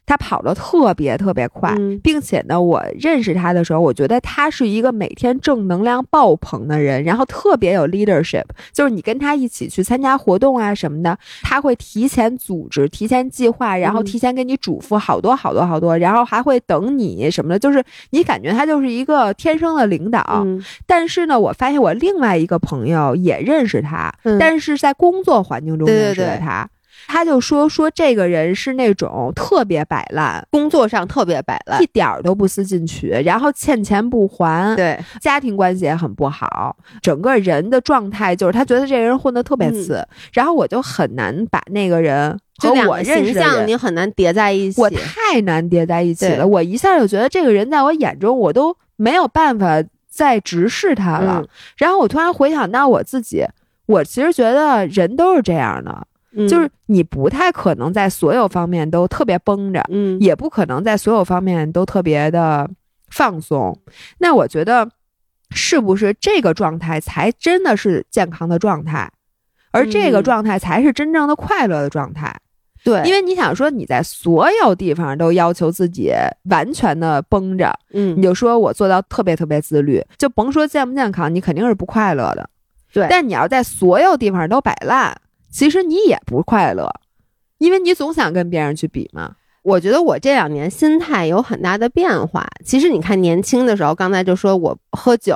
他跑得特别特别快，嗯。并且呢，我认识他的时候，我觉得他是一个每天正能量爆棚的人，然后特别有 leadership，就是你跟他一起去参加活动啊什么的，他会提前组织、提前计划，然后嗯。提前给你嘱咐好多好多好多，然后还会等你什么的，就是你感觉他就是一个天生的领导。嗯。但是呢，我发现我另外一个朋友也认识他，嗯。但是在工作环境中认识的对。他。他就说说这个人是那种特别摆烂，工作上特别摆烂一，点儿都不思进取，然后欠钱不还，对，家庭关系也很不好，整个人的状态就是他觉得这个人混得特别次，然后我就很难把那个人和我认识形象你很难叠在一起。我太难叠在一起了，我一下就觉得这个人在我眼中我都没有办法再直视他了。嗯然后我突然回想到我自己，我其实觉得人都是这样的，嗯就是你不太可能在所有方面都特别绷着，嗯，也不可能在所有方面都特别的放松。那我觉得，是不是这个状态才真的是健康的状态？而这个嗯状态才是真正的快乐的状态。对，因为你想说你在所有地方都要求自己完全的绷着，嗯你就说我做到特别特别自律，就甭说健不健康，你肯定是不快乐的。对但你要在所有地方都摆烂，其实你也不快乐，因为你总想跟别人去比嘛。我觉得我这两年心态有很大的变化。其实你看，年轻的时候，刚才就说我喝酒、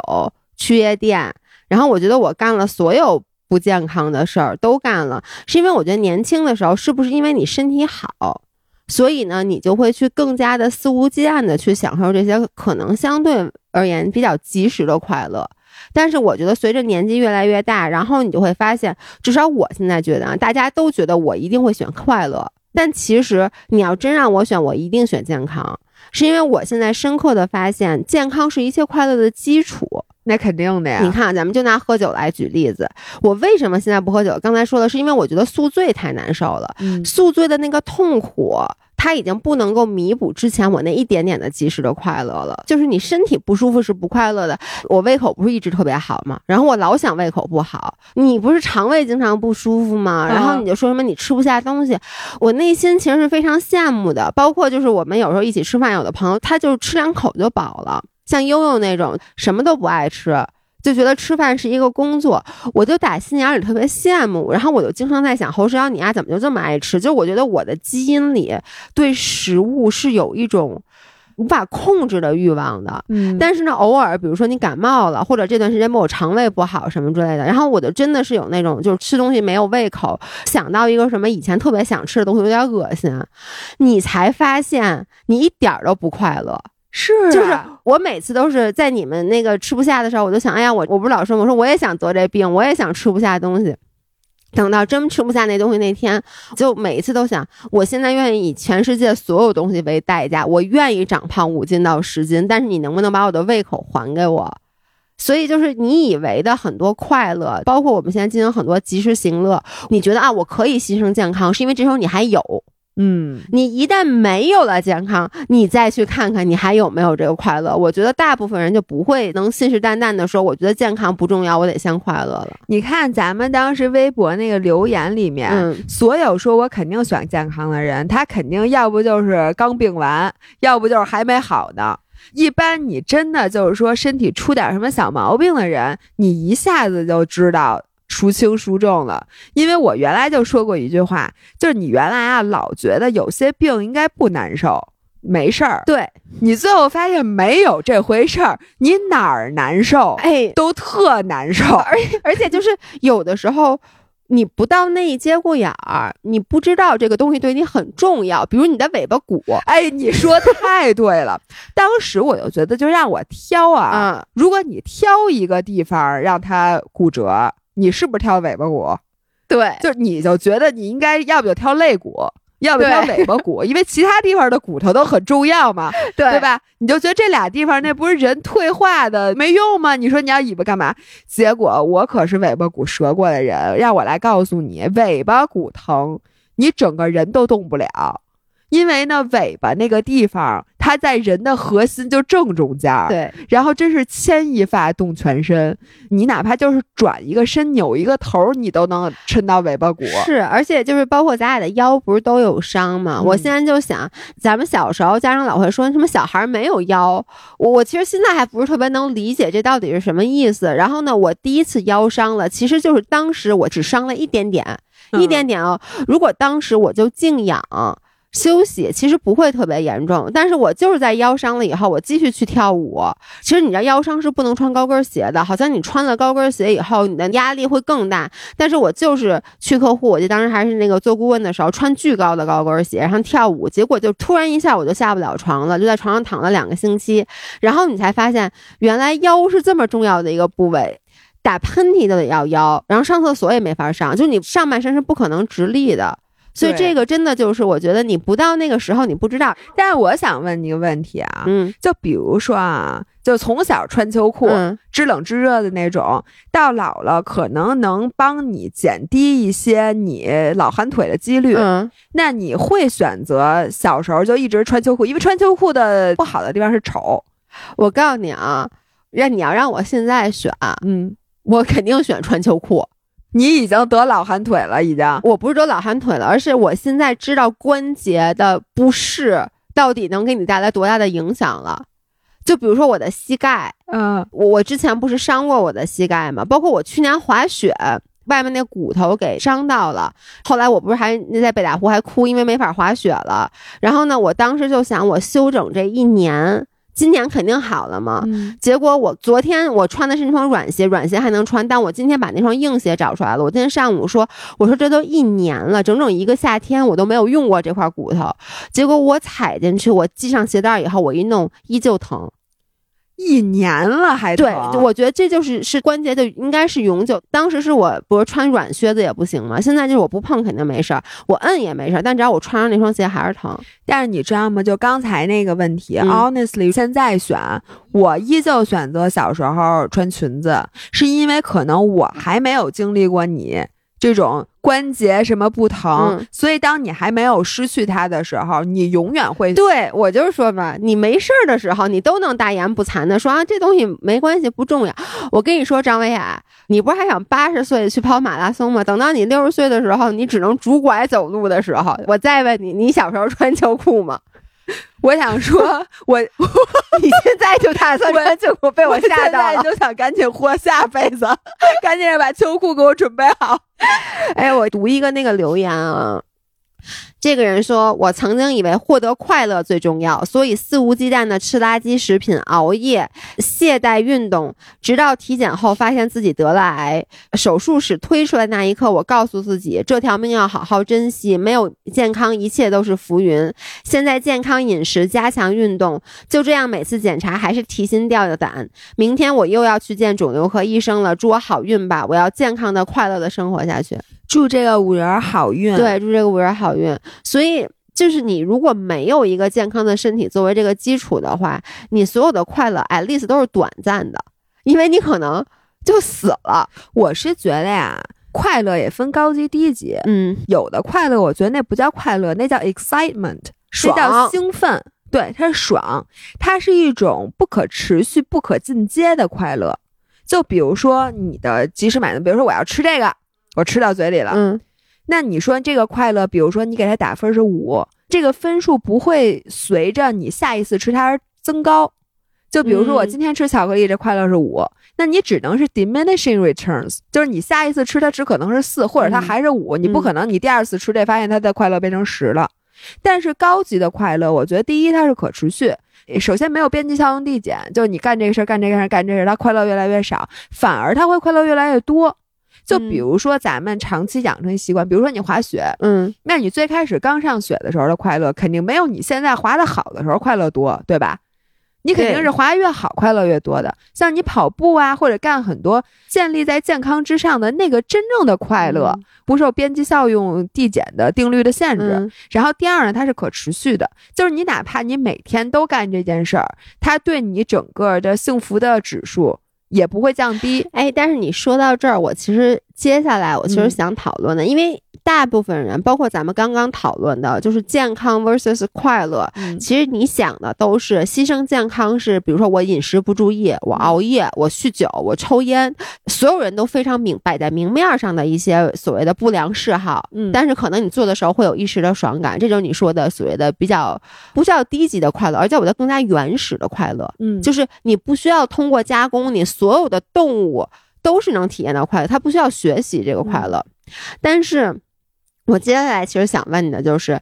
去夜店，然后我觉得我干了所有不健康的事儿都干了，是因为我觉得年轻的时候，是不是因为你身体好，所以呢，你就会去更加的肆无忌惮的去享受这些可能相对而言比较及时的快乐。但是我觉得随着年纪越来越大，然后你就会发现，至少我现在觉得啊，大家都觉得我一定会选快乐，但其实你要真让我选，我一定选健康，是因为我现在深刻的发现，健康是一切快乐的基础。那肯定的呀。你看啊，咱们就拿喝酒来举例子，我为什么现在不喝酒？刚才说的是因为我觉得宿醉太难受了，嗯，宿醉的那个痛苦，它已经不能够弥补之前我那一点点的及时的快乐了。就是你身体不舒服是不快乐的。我胃口不是一直特别好吗？然后我老想胃口不好，你不是肠胃经常不舒服吗？然后你就说什么你吃不下东西，我内心其实是非常羡慕的。包括就是我们有时候一起吃饭，有的朋友他就吃两口就饱了，像悠悠那种什么都不爱吃。就觉得吃饭是一个工作，我就打心眼里特别羡慕，然后我就经常在想，侯世瑶你丫怎么就这么爱吃？就我觉得我的基因里对食物是有一种无法控制的欲望的。嗯，但是呢，偶尔比如说你感冒了，或者这段时间我肠胃不好什么之类的，然后我就真的是有那种就是吃东西没有胃口，想到一个什么以前特别想吃的东西有点恶心，你才发现你一点儿都不快乐。是就是我每次都是在你们那个吃不下的时候，我就想，哎呀，我我不是老说吗，我说我也想得这病，我也想吃不下东西。等到真吃不下那东西那天，就每一次都想，我现在愿意以全世界所有东西为代价，我愿意长胖五斤到十斤，但是你能不能把我的胃口还给我？所以就是你以为的很多快乐，包括我们现在进行很多及时行乐，你觉得啊，我可以牺牲健康，是因为这时候你还有，嗯，你一旦没有了健康，你再去看看你还有没有这个快乐。我觉得大部分人就不会能信誓旦旦的说，我觉得健康不重要，我得先快乐了。你看咱们当时微博那个留言里面，嗯所有说我肯定选健康的人，他肯定要不就是刚病完，要不就是还没好呢。一般你真的就是说身体出点什么小毛病的人，你一下子就知道孰轻孰重了。因为我原来就说过一句话，就是你原来啊老觉得有些病应该不难受，没事儿，对，你最后发现没有这回事儿，你哪儿难受哎，都特难受。*laughs* 而而且就是有的时候。你不到那一节骨眼儿，你不知道这个东西对你很重要，比如你的尾巴骨哎，你说太对了。当时我就觉得，就让我挑啊，啊，如果你挑一个地方让它骨折，你是不是挑尾巴骨？对，就你就觉得你应该要不就挑肋骨，要不挑对尾巴骨，因为其他地方的骨头都很重要嘛，对对？吧？你就觉得这俩地方那不是人退化的没用吗？你说你要尾巴干嘛？结果我可是尾巴骨折过的人，让我来告诉你，尾巴骨疼，你整个人都动不了。因为呢，尾巴那个地方它它在人的核心就正中间儿，对，然后真是牵一发动全身，你哪怕就是转一个身、扭一个头，你都能抻到尾巴骨。是，而且就是包括咱俩的腰不是都有伤吗？我嗯现在就想，咱们小时候家长老会说什么小孩没有腰，我我其实现在还不是特别能理解这到底是什么意思。然后呢，我第一次腰伤了，其实就是当时我只伤了一点点，一点点哦。如果当时我就静养。休息其实不会特别严重，但是我就是在腰伤了以后，我继续去跳舞。其实你知道腰伤是不能穿高跟鞋的，好像你穿了高跟鞋以后，你的压力会更大。但是我就是去客户，我记得当时还是那个做顾问的时候，穿巨高的高跟鞋，然后跳舞，结果就突然一下我就下不了床了，就在床上躺了两个星期。然后你才发现，原来腰是这么重要的一个部位。打喷嚏都得要腰，然后上厕所也没法上，就你上半身是不可能直立的。所以这个真的就是，我觉得你不到那个时候你不知道。但是我想问你一个问题啊，嗯就比如说啊，就从小穿秋裤，嗯知冷知热的那种，到老了可能能帮你减低一些你老寒腿的几率。嗯，那你会选择小时候就一直穿秋裤，因为穿秋裤的不好的地方是丑。我告诉你啊，让你要让我现在选，嗯，我肯定选穿秋裤。你已经得老寒腿了，已经。我不是得老寒腿了，而是我现在知道关节的不适到底能给你带来多大的影响了。就比如说我的膝盖，嗯我我之前不是伤过我的膝盖吗？包括我去年滑雪，外面那骨头给伤到了。后来我不是还那在北大湖还哭，因为没法滑雪了。然后呢，我当时就想，我休整这一年，今年肯定好了嘛。嗯结果我昨天我穿的是那双软鞋，软鞋还能穿，但我今天把那双硬鞋找出来了。我今天上午说，我说这都一年了，整整一个夏天我都没有用过这块骨头。结果我踩进去，我系上鞋带以后，我一弄依旧疼。一年了还对，疼我觉得这就是是关节就应该是永久。当时是我不是穿软靴子也不行吗？现在就是我不碰肯定没事儿，我摁也没事儿，但只要我穿上那双鞋还是疼。但是你知道吗？就刚才那个问题、嗯 h o n e s t l y 现在选我依旧选择小时候穿裙子，是因为可能我还没有经历过你这种关节什么不疼，嗯所以当你还没有失去它的时候，你永远会对我就是说吧，你没事儿的时候，你都能大言不惭的说啊，这东西没关系，不重要。我跟你说，张维雅，你不是还想八十岁去跑马拉松吗？等到你六十岁的时候，你只能拄拐走路的时候，我再问你，你小时候穿秋裤吗？*laughs* 我想说，*laughs* 我你现在就打算穿秋裤，被我吓到了。现在就想赶紧活下辈子，赶紧把秋裤给我准备好。哎，我读一个那个留言啊。这个人说：“我曾经以为获得快乐最重要，所以肆无忌惮的吃垃圾食品、熬夜、懈怠运动，直到体检后发现自己得了癌。手术室推出来那一刻，我告诉自己，这条命要好好珍惜。没有健康，一切都是浮云。现在健康饮食，加强运动，就这样每次检查还是提心吊胆。明天我又要去见肿瘤科医生了，祝我好运吧！我要健康的、快乐的生活下去。”祝这个五人好运。，对，祝这个五人好运。所以就是你如果没有一个健康的身体作为这个基础的话，你所有的快乐 at least 都是短暂的，因为你可能就死了。我是觉得呀，快乐也分高级低级。嗯，有的快乐，我觉得那不叫快乐，那叫 excitement，爽那叫兴奋。对，它是爽，它是一种不可持续、不可进阶的快乐。就比如说你的即时满足，比如说我要吃这个，我吃到嘴里了，嗯，那你说这个快乐，比如说你给它打分是五，这个分数不会随着你下一次吃它而增高。就比如说我嗯今天吃巧克力，这快乐是五，那你只能是 diminishing returns，就是你下一次吃它只可能是四，或者它嗯还是五、你不嗯可能你第二次吃这发现它的快乐变成十了。但是高级的快乐，我觉得第一它是可持续，首先没有边际效用递减，就是你干这个事儿干这个事儿干这个事儿，它快乐越来越少，反而它会快乐越来越多。就比嗯如说咱们长期养成习惯，比如说你滑雪，嗯，那你最开始刚上雪的时候的快乐，肯定没有你现在滑的好的时候快乐多，对吧？你肯定是滑得越好，快乐越多的。像你跑步啊，或者干很多建立在健康之上的那个真正的快乐，不受边际效用递减的定律的限制。嗯然后第二呢，它是可持续的，就是你哪怕你每天都干这件事儿，它对你整个的幸福的指数也不会降低。哎，但是你说到这儿，我其实接下来我其实嗯想讨论的，因为大部分人，包括咱们刚刚讨论的，就是健康 versus 快乐。嗯其实你想的都是牺牲健康是，比如说我饮食不注意，我熬夜，我酗酒，我抽烟，所有人都非常明摆在明面上的一些所谓的不良嗜好。嗯但是可能你做的时候会有一时的爽感，这就是你说的所谓的比较不叫低级的快乐，而叫我的更加原始的快乐。嗯就是你不需要通过加工，你所有的动物都是能体验到快乐，他不需要学习这个快乐。但是，我接下来其实想问你的就是，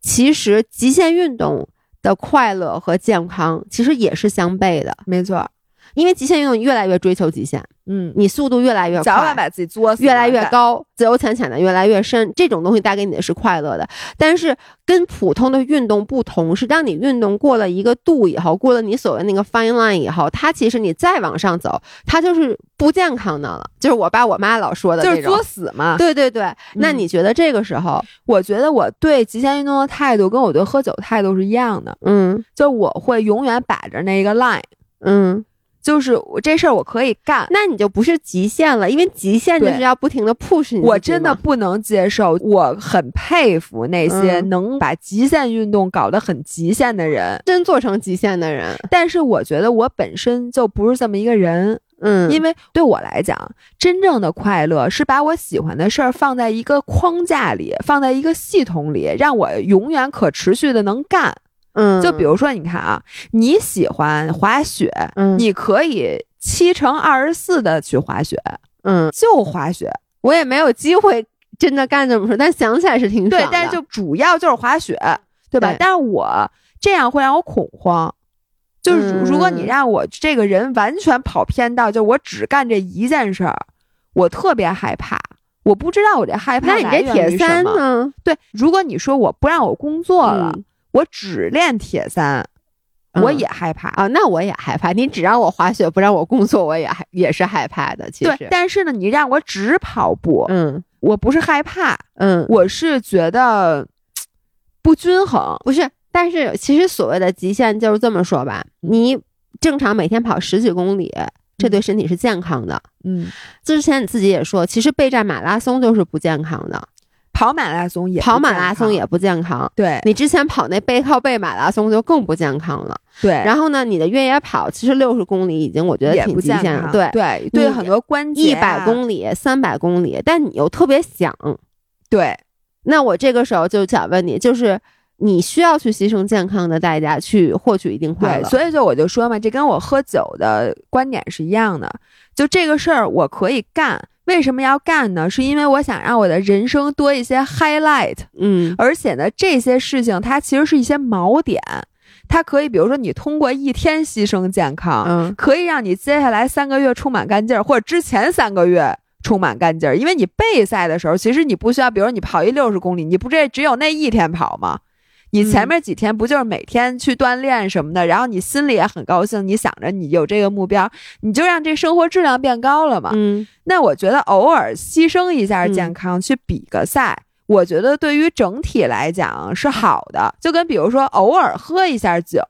其实极限运动的快乐和健康其实也是相悖的，没错，因为极限运动越来越追求极限，嗯，你速度越来越快。早晚把自己作死，越来越。高，自由浅浅的越来越深，这种东西带给你的是快乐的。但是跟普通的运动不同，是当你运动过了一个度以后，过了你所谓那个 fine line 以后，它其实你再往上走，它就是不健康的了。就是我爸我妈老说的就是作。死嘛。对对对，那你觉得这个时候，我觉得我对极限运动的态度跟我对喝酒态度是一样的，嗯就我会永远把着那个 line，嗯，就是我这事儿我可以干，那你就不是极限了，因为极限就是要不停的 push 你。我真的不能接受。我很佩服那些嗯能把极限运动搞得很极限的人，真做成极限的人，但是我觉得我本身就不是这么一个人。嗯，因为对我来讲，真正的快乐是把我喜欢的事儿放在一个框架里，放在一个系统里，让我永远可持续的能干。嗯，就比如说，你看啊，你喜欢滑雪，嗯你可以七乘二十四的去滑雪，嗯，就滑雪。我也没有机会真的干这么说，但想起来是挺爽的，对但是就主要就是滑雪，对吧？对但是我这样会让我恐慌。就是如如果你嗯让我这个人完全跑偏到，就我只干这一件事儿，我特别害怕。我不知道我这害怕那你这来源于铁三什么？呢？对，如果你说我不让我工作了，嗯我只练铁三，嗯我也害怕。啊，那我也害怕。你只让我滑雪，不让我工作，我也害也是害怕的。其实，对，但是呢，你让我只跑步，嗯我不是害怕，嗯，我是觉得不均衡。不是。但是其实所谓的极限就是这么说吧，你正常每天跑十几公里，这对身体是健康的。嗯，之前你自己也说，其实备战马拉松就是不健康的，跑马拉松也跑马拉松也不健康。对你之前跑那背靠背马拉松就更不健康了。对，然后呢，你的越野跑其实六十公里已经我觉得挺极。限了。对，对对，很多关节一啊百公里、三百公里，但你又特别想，对那我这个时候就想问你，就是你需要去牺牲健康的代价去获取一定快对，乐，所以就我就说嘛，这跟我喝酒的观点是一样的。就这个事儿我可以干，为什么要干呢？是因为我想让我的人生多一些 highlight。嗯而且呢，这些事情它其实是一些锚点，它可以，比如说你通过一天牺牲健康，嗯可以让你接下来三个月充满干劲儿，或者之前三个月充满干劲儿。因为你备赛的时候，其实你不需要，比如说你跑一六十公里，你不这只有那一天跑吗？你前面几天不就是每天去锻炼什么的，然后你心里也很高兴，你想着你有这个目标，你就让这生活质量变高了嘛。嗯那我觉得偶尔牺牲一下嗯健康去比个赛，我觉得对于整体来讲是好的。就跟比如说偶尔喝一下酒，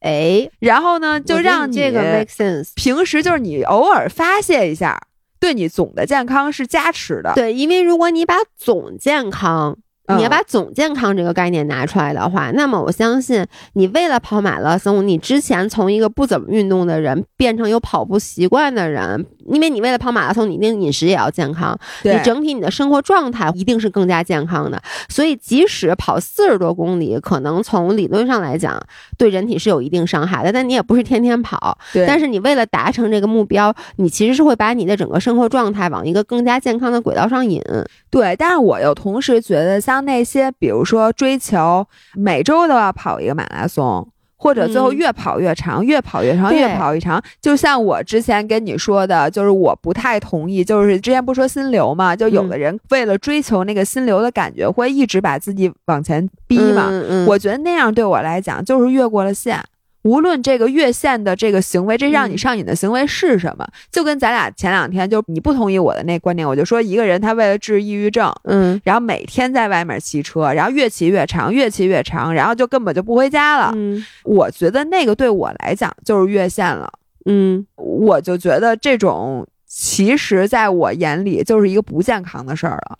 哎，然后呢就让你这个 make sense。平时就是你偶尔发泄一下，对你总的健康是加持的。对，因为如果你把总健康，嗯你要把总健康这个概念拿出来的话，那么我相信你为了跑马拉松，你之前从一个不怎么运动的人变成有跑步习惯的人，因为你为了跑马拉松，你一定饮食也要健康，你整体你的生活状态一定是更加健康的。所以即使跑四十多公里，可能从理论上来讲对人体是有一定伤害的，但你也不是天天跑。但是你为了达成这个目标，你其实是会把你的整个生活状态往一个更加健康的轨道上引。对，但是我又同时觉得，像那些比如说追求每周都要跑一个马拉松。或者最后嗯越跑越长，越跑越长，越跑越长。就像我之前跟你说的，就是我不太同意，就是之前不说心流嘛，就有嗯的人为了追求那个心流的感觉，会一直把自己往前逼嘛。我觉得那样对我来讲就是越过了线。无论这个越线的这个行为，这让你嗯。上瘾的行为是什么，就跟咱俩前两天就你不同意我的那观点，我就说一个人他为了治抑郁症，嗯。然后每天在外面骑车，然后越骑越长，越骑越长，然后就根本就不回家了。嗯。我觉得那个对我来讲就是越线了，嗯。我就觉得这种其实在我眼里就是一个不健康的事儿了。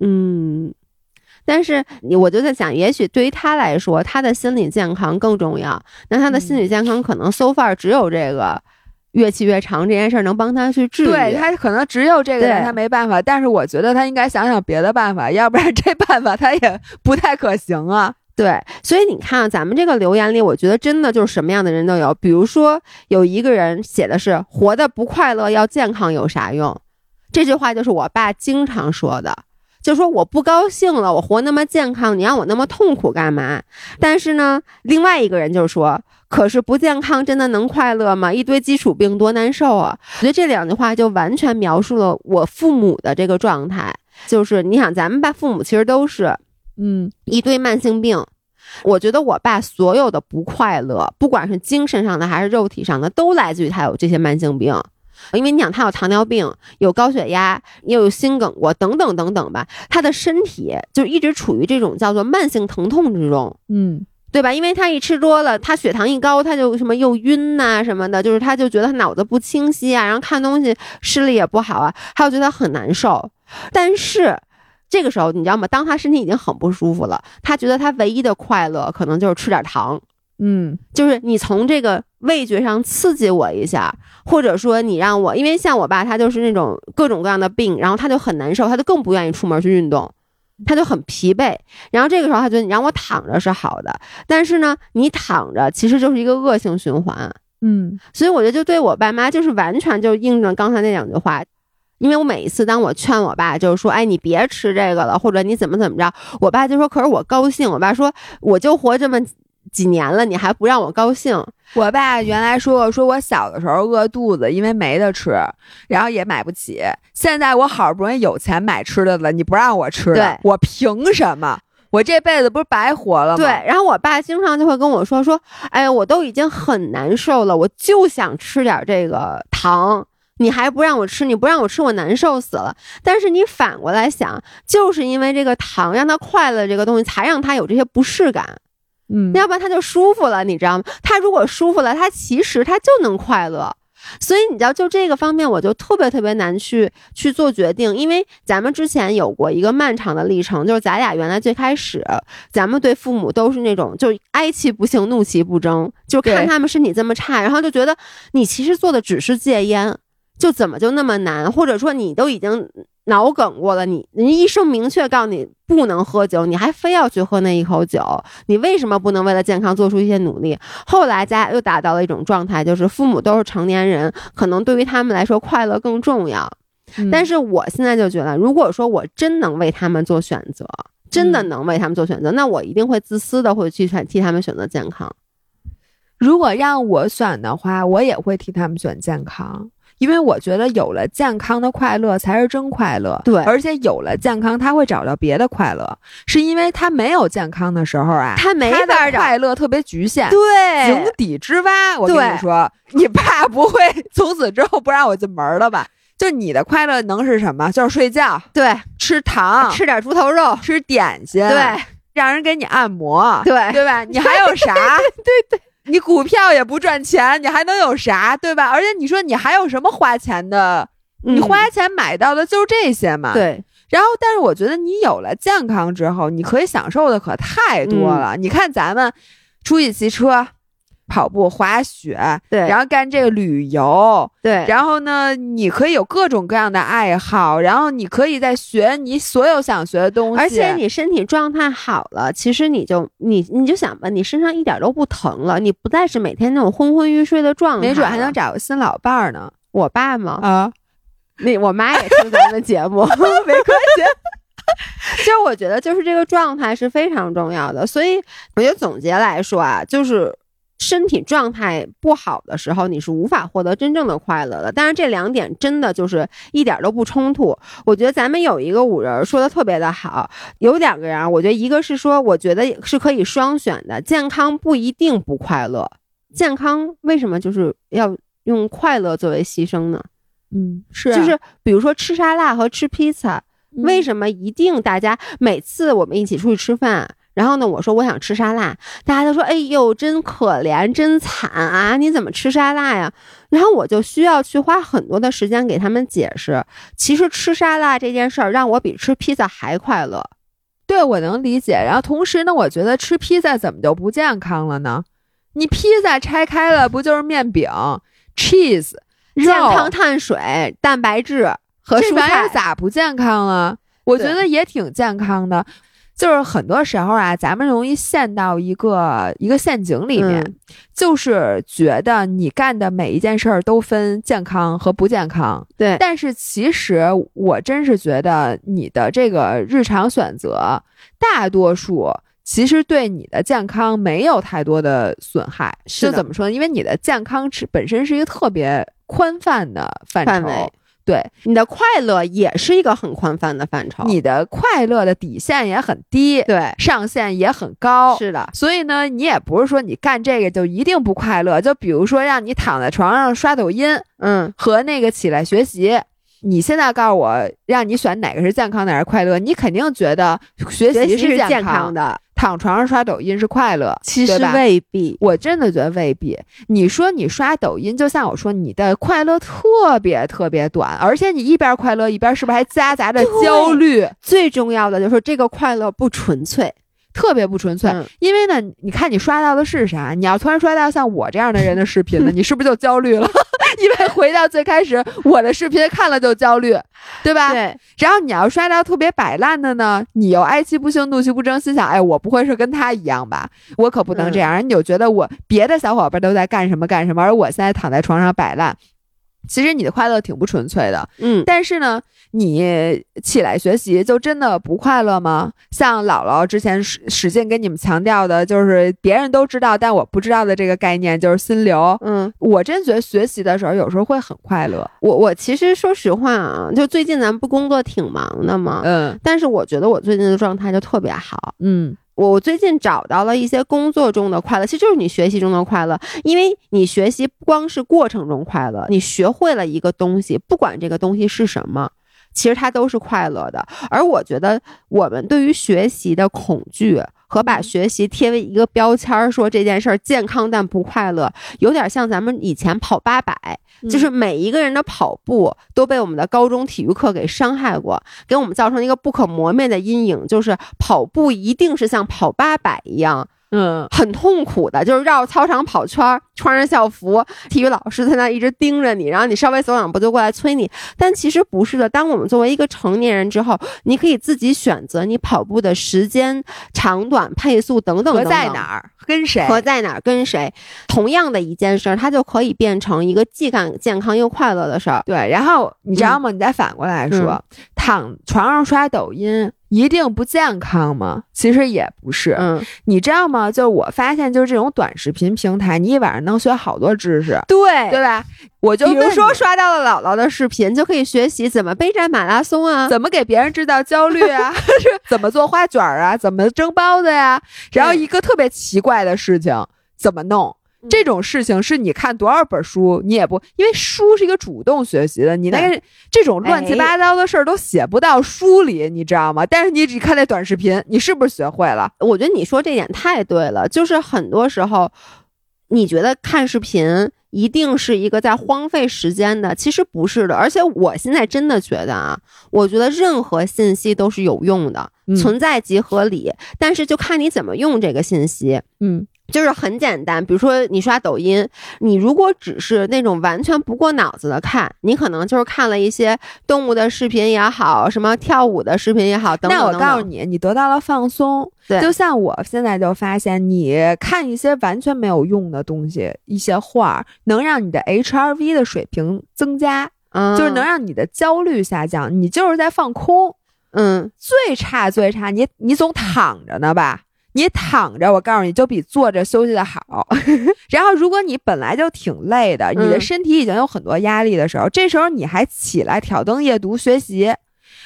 嗯，但是你我就在想，也许对于他来说，他的心理健康更重要。那他的心理健康可能 so far 只有这个越气越长这件事儿能帮他去治愈。对他可能只有这个，他没办法。但是我觉得他应该想想别的办法，要不然 *laughs* 这办法他也不太可行啊。对，所以你看啊，咱们这个留言里，我觉得真的就是什么样的人都有。比如说，有一个人写的是“活得不快乐，要健康有啥用”，这句话就是我爸经常说的，就说我不高兴了，我活那么健康，你让我那么痛苦干嘛？但是呢，另外一个人就说，可是不健康真的能快乐吗？一堆基础病多难受啊！我觉得这两句话就完全描述了我父母的这个状态，就是你想，咱们爸父母其实都是。嗯一堆慢性病。我觉得我爸所有的不快乐，不管是精神上的还是肉体上的，都来自于他有这些慢性病。因为你想，他有糖尿病，有高血压，又有心梗过，等等等等吧，他的身体就一直处于这种叫做慢性疼痛之中，嗯对吧？因为他一吃多了，他血糖一高，他就什么又晕呐、什么的，就是他就觉得他脑子不清晰啊，然后看东西视力也不好啊，还有觉得他很难受。但是这个时候，你知道吗？当他身体已经很不舒服了，他觉得他唯一的快乐可能就是吃点糖，嗯就是你从这个味觉上刺激我一下，或者说你让我，因为像我爸他就是那种各种各样的病，然后他就很难受，他就更不愿意出门去运动。他就很疲惫，然后这个时候他觉得你让我躺着是好的，但是呢，你躺着其实就是一个恶性循环，嗯所以我觉得就对我爸妈就是完全就应了刚才那两句话，因为我每一次当我劝我爸就是说，哎，你别吃这个了，或者你怎么怎么着，我爸就说，可是我高兴。我爸说，我就活这么几年了，你还不让我高兴？我爸原来说过，说我小的时候饿肚子，因为没得吃，然后也买不起。现在我好不容易有钱买吃的了，你不让我吃了，我凭什么？我这辈子不是白活了吗？对，，然后我爸经常就会跟我说说，哎呀，我都已经很难受了，我就想吃点这个糖。你还不让我吃，你不让我吃，我难受死了。但是你反过来想，就是因为这个糖让他快乐，这个东西才让他有这些不适感。嗯，要不然他就舒服了，你知道吗？他如果舒服了，他其实他就能快乐。所以你知道，就这个方面，我就特别特别难去去做决定，因为咱们之前有过一个漫长的历程，就是咱俩原来最开始，咱们对父母都是那种就哀其不幸，怒其不争，就看他们身体这么差，然后就觉得你其实做的只是戒烟，就怎么就那么难？或者说你都已经脑梗过了，你人家医生明确告诉你不能喝酒，你还非要去喝那一口酒，你为什么不能为了健康做出一些努力？后来咱俩又达到了一种状态，就是父母都是成年人，可能对于他们来说快乐更重要。嗯但是我现在就觉得，如果说我真能为他们做选择，真的嗯能为他们做选择，那我一定会自私的会去选替他们选择健康。如果让我选的话，我也会替他们选健康。因为我觉得有了健康的快乐才是真快乐，对而且有了健康，他会找到别的快乐，是因为他没有健康的时候啊，他没法找快乐特别局限，对井底之蛙。我跟你说，你爸 *laughs* 不会从此之后不让我进门了吧？就你的快乐能是什么？就是睡觉、对，吃糖、吃点猪头肉，吃点心，对，让人给你按摩，对对吧？你还有啥？对对。你股票也不赚钱，你还能有啥，对吧？而且你说你还有什么花钱的？你嗯花钱买到的就是这些嘛。。对然后，但是我觉得你有了健康之后，你可以享受的可太多嗯了。你看咱们出去骑车、跑步、滑雪，对，然后干这个旅游，对，然后呢，你可以有各种各样的爱好，然后你可以在学你所有想学的东西，而且你身体状态好了，其实你就你你就想吧，你身上一点都不疼了，你不再是每天那种昏昏欲睡的状态，没准还能找个新老伴儿呢。我爸吗？啊，那我妈也听咱们 *laughs* 节目，没关系。*laughs* 其实我觉得，就是这个状态是非常重要的，所以我觉得总结来说啊，就是身体状态不好的时候，你是无法获得真正的快乐的。但是，这两点真的就是一点都不冲突。我觉得咱们有一个五人说的特别的好，有两个人啊，我觉得一个是说，我觉得是可以双选的，健康不一定不快乐，健康为什么就是要用快乐作为牺牲呢？嗯，是啊就是比如说吃沙拉和吃披萨，为？什么一定大家每次我们一起出去吃饭，然后呢，我说我想吃沙拉，大家都说哎呦真可怜真惨啊，你怎么吃沙拉呀？然后我就需要去花很多的时间给他们解释，其实吃沙拉这件事儿让我比吃披萨还快乐。对，我能理解。然后同时呢，我觉得吃披萨怎么就不健康了呢？你披萨拆开了不就是面饼、cheese、健康碳水、蛋白质和蔬菜，咋不健康了？我觉得也挺健康的。就是很多时候啊，咱们容易陷到一个一个陷阱里面，就是觉得你干的每一件事儿都分健康和不健康。对，但是其实我真是觉得你的这个日常选择，大多数其实对你的健康没有太多的损害。就怎么说呢？因为你的健康是本身是一个特别宽泛的范畴。对你的快乐也是一个很宽泛的范畴，你的快乐的底线也很低，对，上限也很高，是的。所以呢，你也不是说你干这个就一定不快乐。就比如说让你躺在床上刷抖音，嗯，和那个起来学习，你现在告诉我让你选哪个是健康，哪个是快乐，你肯定觉得学习是健康的。躺床上刷抖音是快乐，其实未必。我真的觉得未必。你说你刷抖音，就像我说，你的快乐特别特别短，而且你一边快乐一边是不是还夹杂着焦虑？最重要的就是这个快乐不纯粹。特别不纯粹，因为呢，你看你刷到的是啥？你要突然刷到像我这样的人的视频呢，*laughs* 你是不是就焦虑了？*laughs* 因为回到最开始，我的视频看了就焦虑，对吧？对。然后你要刷到特别摆烂的呢，你又哀其不幸，怒其不争，心想：哎，我不会是跟他一样吧？我可不能这样。你就觉得我别的小伙伴都在干什么干什么，而我现在躺在床上摆烂。其实你的快乐挺不纯粹的，嗯。但是呢。你起来学习就真的不快乐吗？像姥姥之前使使劲跟你们强调的，就是别人都知道但我不知道的这个概念，就是心流。嗯，我真觉得学习的时候有时候会很快乐。我我其实说实话啊，就最近咱们不工作挺忙的嘛？嗯，但是我觉得我最近的状态就特别好。嗯，我最近找到了一些工作中的快乐，其实就是你学习中的快乐，因为你学习不光是过程中快乐，你学会了一个东西，不管这个东西是什么。其实它都是快乐的，而我觉得我们对于学习的恐惧和把学习贴为一个标签儿，说这件事儿健康但不快乐，有点像咱们以前跑八百，就是每一个人的跑步都被我们的高中体育课给伤害过，给我们造成一个不可磨灭的阴影，就是跑步一定是像跑八百一样。嗯，很痛苦的，就是绕操场跑圈，穿着校服，体育老师在那一直盯着你，然后你稍微走两步就过来催你。但其实不是的，当我们作为一个成年人之后，你可以自己选择你跑步的时间长短、配速等等。和在哪儿，跟谁？和在哪儿，跟谁？同样的一件事儿，它就可以变成一个既干健康又快乐的事儿。对，然后你知道吗？你再反过来说，躺床上刷抖音。一定不健康吗？其实也不是，嗯，你知道吗？就是我发现，就是这种短视频平台，你一晚上能学好多知识，对。对吧？我就比如说刷到了姥姥的视频，就可以学习怎么备战马拉松啊，怎么给别人制造焦虑啊，*laughs* *laughs* 怎么做花卷啊，怎么蒸包子呀，然后一个特别奇怪的事情怎么弄。这种事情是你看多少本书，你也不，因为书是一个主动学习的，你那个这种乱七八糟的事儿都写不到书里，你知道吗？但是你只看那短视频，你是不是学会了？我觉得你说这点太对了，就是很多时候，你觉得看视频一定是一个在荒废时间的，其实不是的。而且我现在真的觉得啊，我觉得任何信息都是有用的，存在即合理，但是就看你怎么用这个信息，嗯。就是很简单，比如说你刷抖音，你如果只是那种完全不过脑子的看，你可能就是看了一些动物的视频也好，什么跳舞的视频也好，等等。那我告诉你，你得到了放松。对，就像我现在就发现，你看一些完全没有用的东西，一些画，能让你的 HRV 的水平增加，就是能让你的焦虑下降。你就是在放空。嗯，最差最差，你你总躺着呢吧？你躺着，我告诉你就比坐着休息的好。*laughs* 然后，如果你本来就挺累的，你的身体已经有很多压力的时候，这时候你还起来挑灯夜读学习，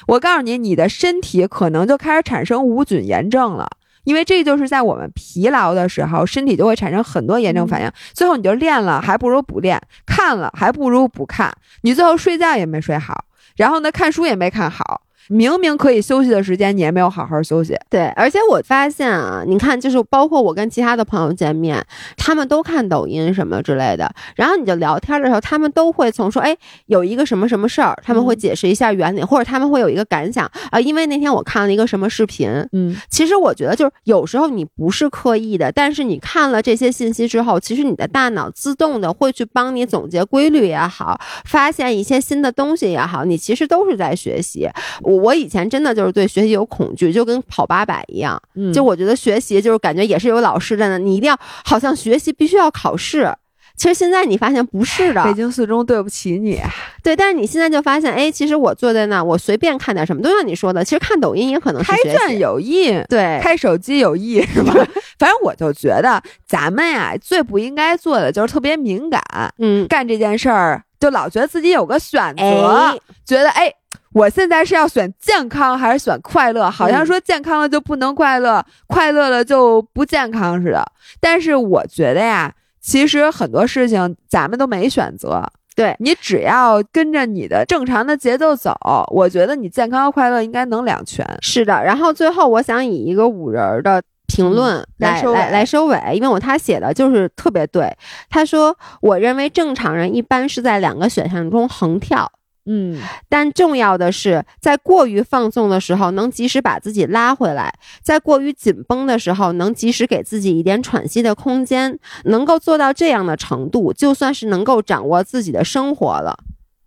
我告诉你，你的身体可能就开始产生无菌炎症了。因为这就是在我们疲劳的时候，身体就会产生很多炎症反应。最后你就练了，还不如不练；看了，还不如不看。你最后睡觉也没睡好，然后呢，看书也没看好。明明可以休息的时间，你也没有好好休息。对，而且我发现啊，你看，就是包括我跟其他的朋友见面，他们都看抖音什么之类的，然后你就聊天的时候，他们都会从说，哎，有一个什么什么事儿，他们会解释一下原理，或者他们会有一个感想啊，因为那天我看了一个什么视频。嗯，其实我觉得就是有时候你不是刻意的，但是你看了这些信息之后，其实你的大脑自动的会去帮你总结规律也好，发现一些新的东西也好，你其实都是在学习。我我以前真的就是对学习有恐惧，就跟跑八百一样，嗯就我觉得学习就是感觉也是有老师在那，你一定要好像学习必须要考试。其实现在你发现不是的，北京四中对不起你。*laughs* 对，但是你现在就发现，哎，其实我坐在那，我随便看点什么，都像你说的，其实看抖音也可能是开学卷。有益，对，开手机有益是吧？*laughs* 反正我就觉得咱们呀，最不应该做的就是特别敏感，嗯，干这件事儿就老觉得自己有个选择，哎，觉得哎。我现在是要选健康还是选快乐？好像说健康了就不能快乐，快乐了就不健康似的。但是我觉得呀，其实很多事情咱们都没选择，对你只要跟着你的正常的节奏走，我觉得你健康和快乐应该能两全。是的。然后最后，我想以一个五人儿的评论嗯来收尾来收尾，因为我他写的就是特别对。他说：“我认为正常人一般是在两个选项中横跳。”嗯，但重要的是，在过于放纵的时候，能及时把自己拉回来；在过于紧绷的时候，能及时给自己一点喘息的空间。能够做到这样的程度，就算是能够掌握自己的生活了。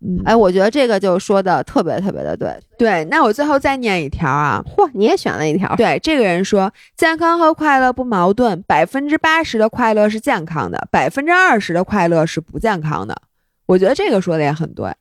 嗯哎，我觉得这个就说的特别特别的对。对。那我最后再念一条啊，嚯，你也选了一条。对，这个人说，健康和快乐不矛盾，百分之八十的快乐是健康的，百分之二十的快乐是不健康的。我觉得这个说的也很对，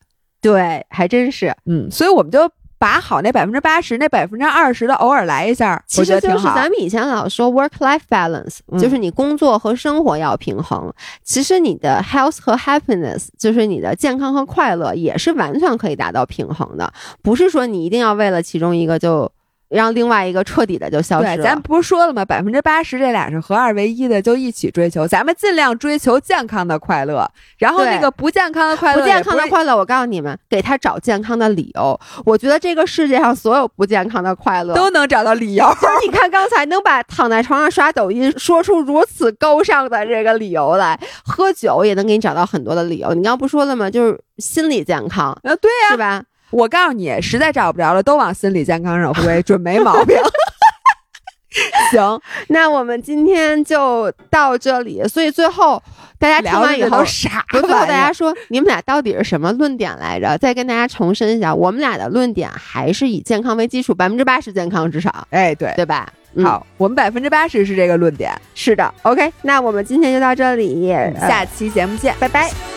对，还真是。嗯，所以我们就把好那百分之八十，那百分之二十的偶尔来一下，其。实就是咱们以前老说 work life balance，、嗯就是你工作和生活要平衡。其实你的 health 和 happiness，就是你的健康和快乐，也是完全可以达到平衡的。不是说你一定要为了其中一个就让另外一个彻底的就消失对，了。咱不是说了吗？百分之八十这俩是合二为一的，就一起追求。咱们尽量追求健康的快乐，然后那个不健康的快乐不健康的快乐，我告诉你们，给他找健康的理由。我觉得这个世界上所有不健康的快乐都能找到理由。就是你看刚才能把躺在床上刷抖音说出如此高尚的这个理由来，喝酒也能给你找到很多的理由。你刚刚不说了吗？就是心理健康，啊，对呀、是吧？我告诉你，实在找不着了，都往心理健康上归，准没毛病。*laughs* 行，那我们今天就到这里。所以最后大家听完以后的都，啥不，最后大家说你们俩到底是什么论点来着？再跟大家重申一下，我们俩的论点还是以健康为基础，百分之八十健康至少，哎，对，对吧？嗯，好，我们百分之八十是这个论点。是的。OK，那我们今天就到这里，呃下期节目见。拜拜。*laughs*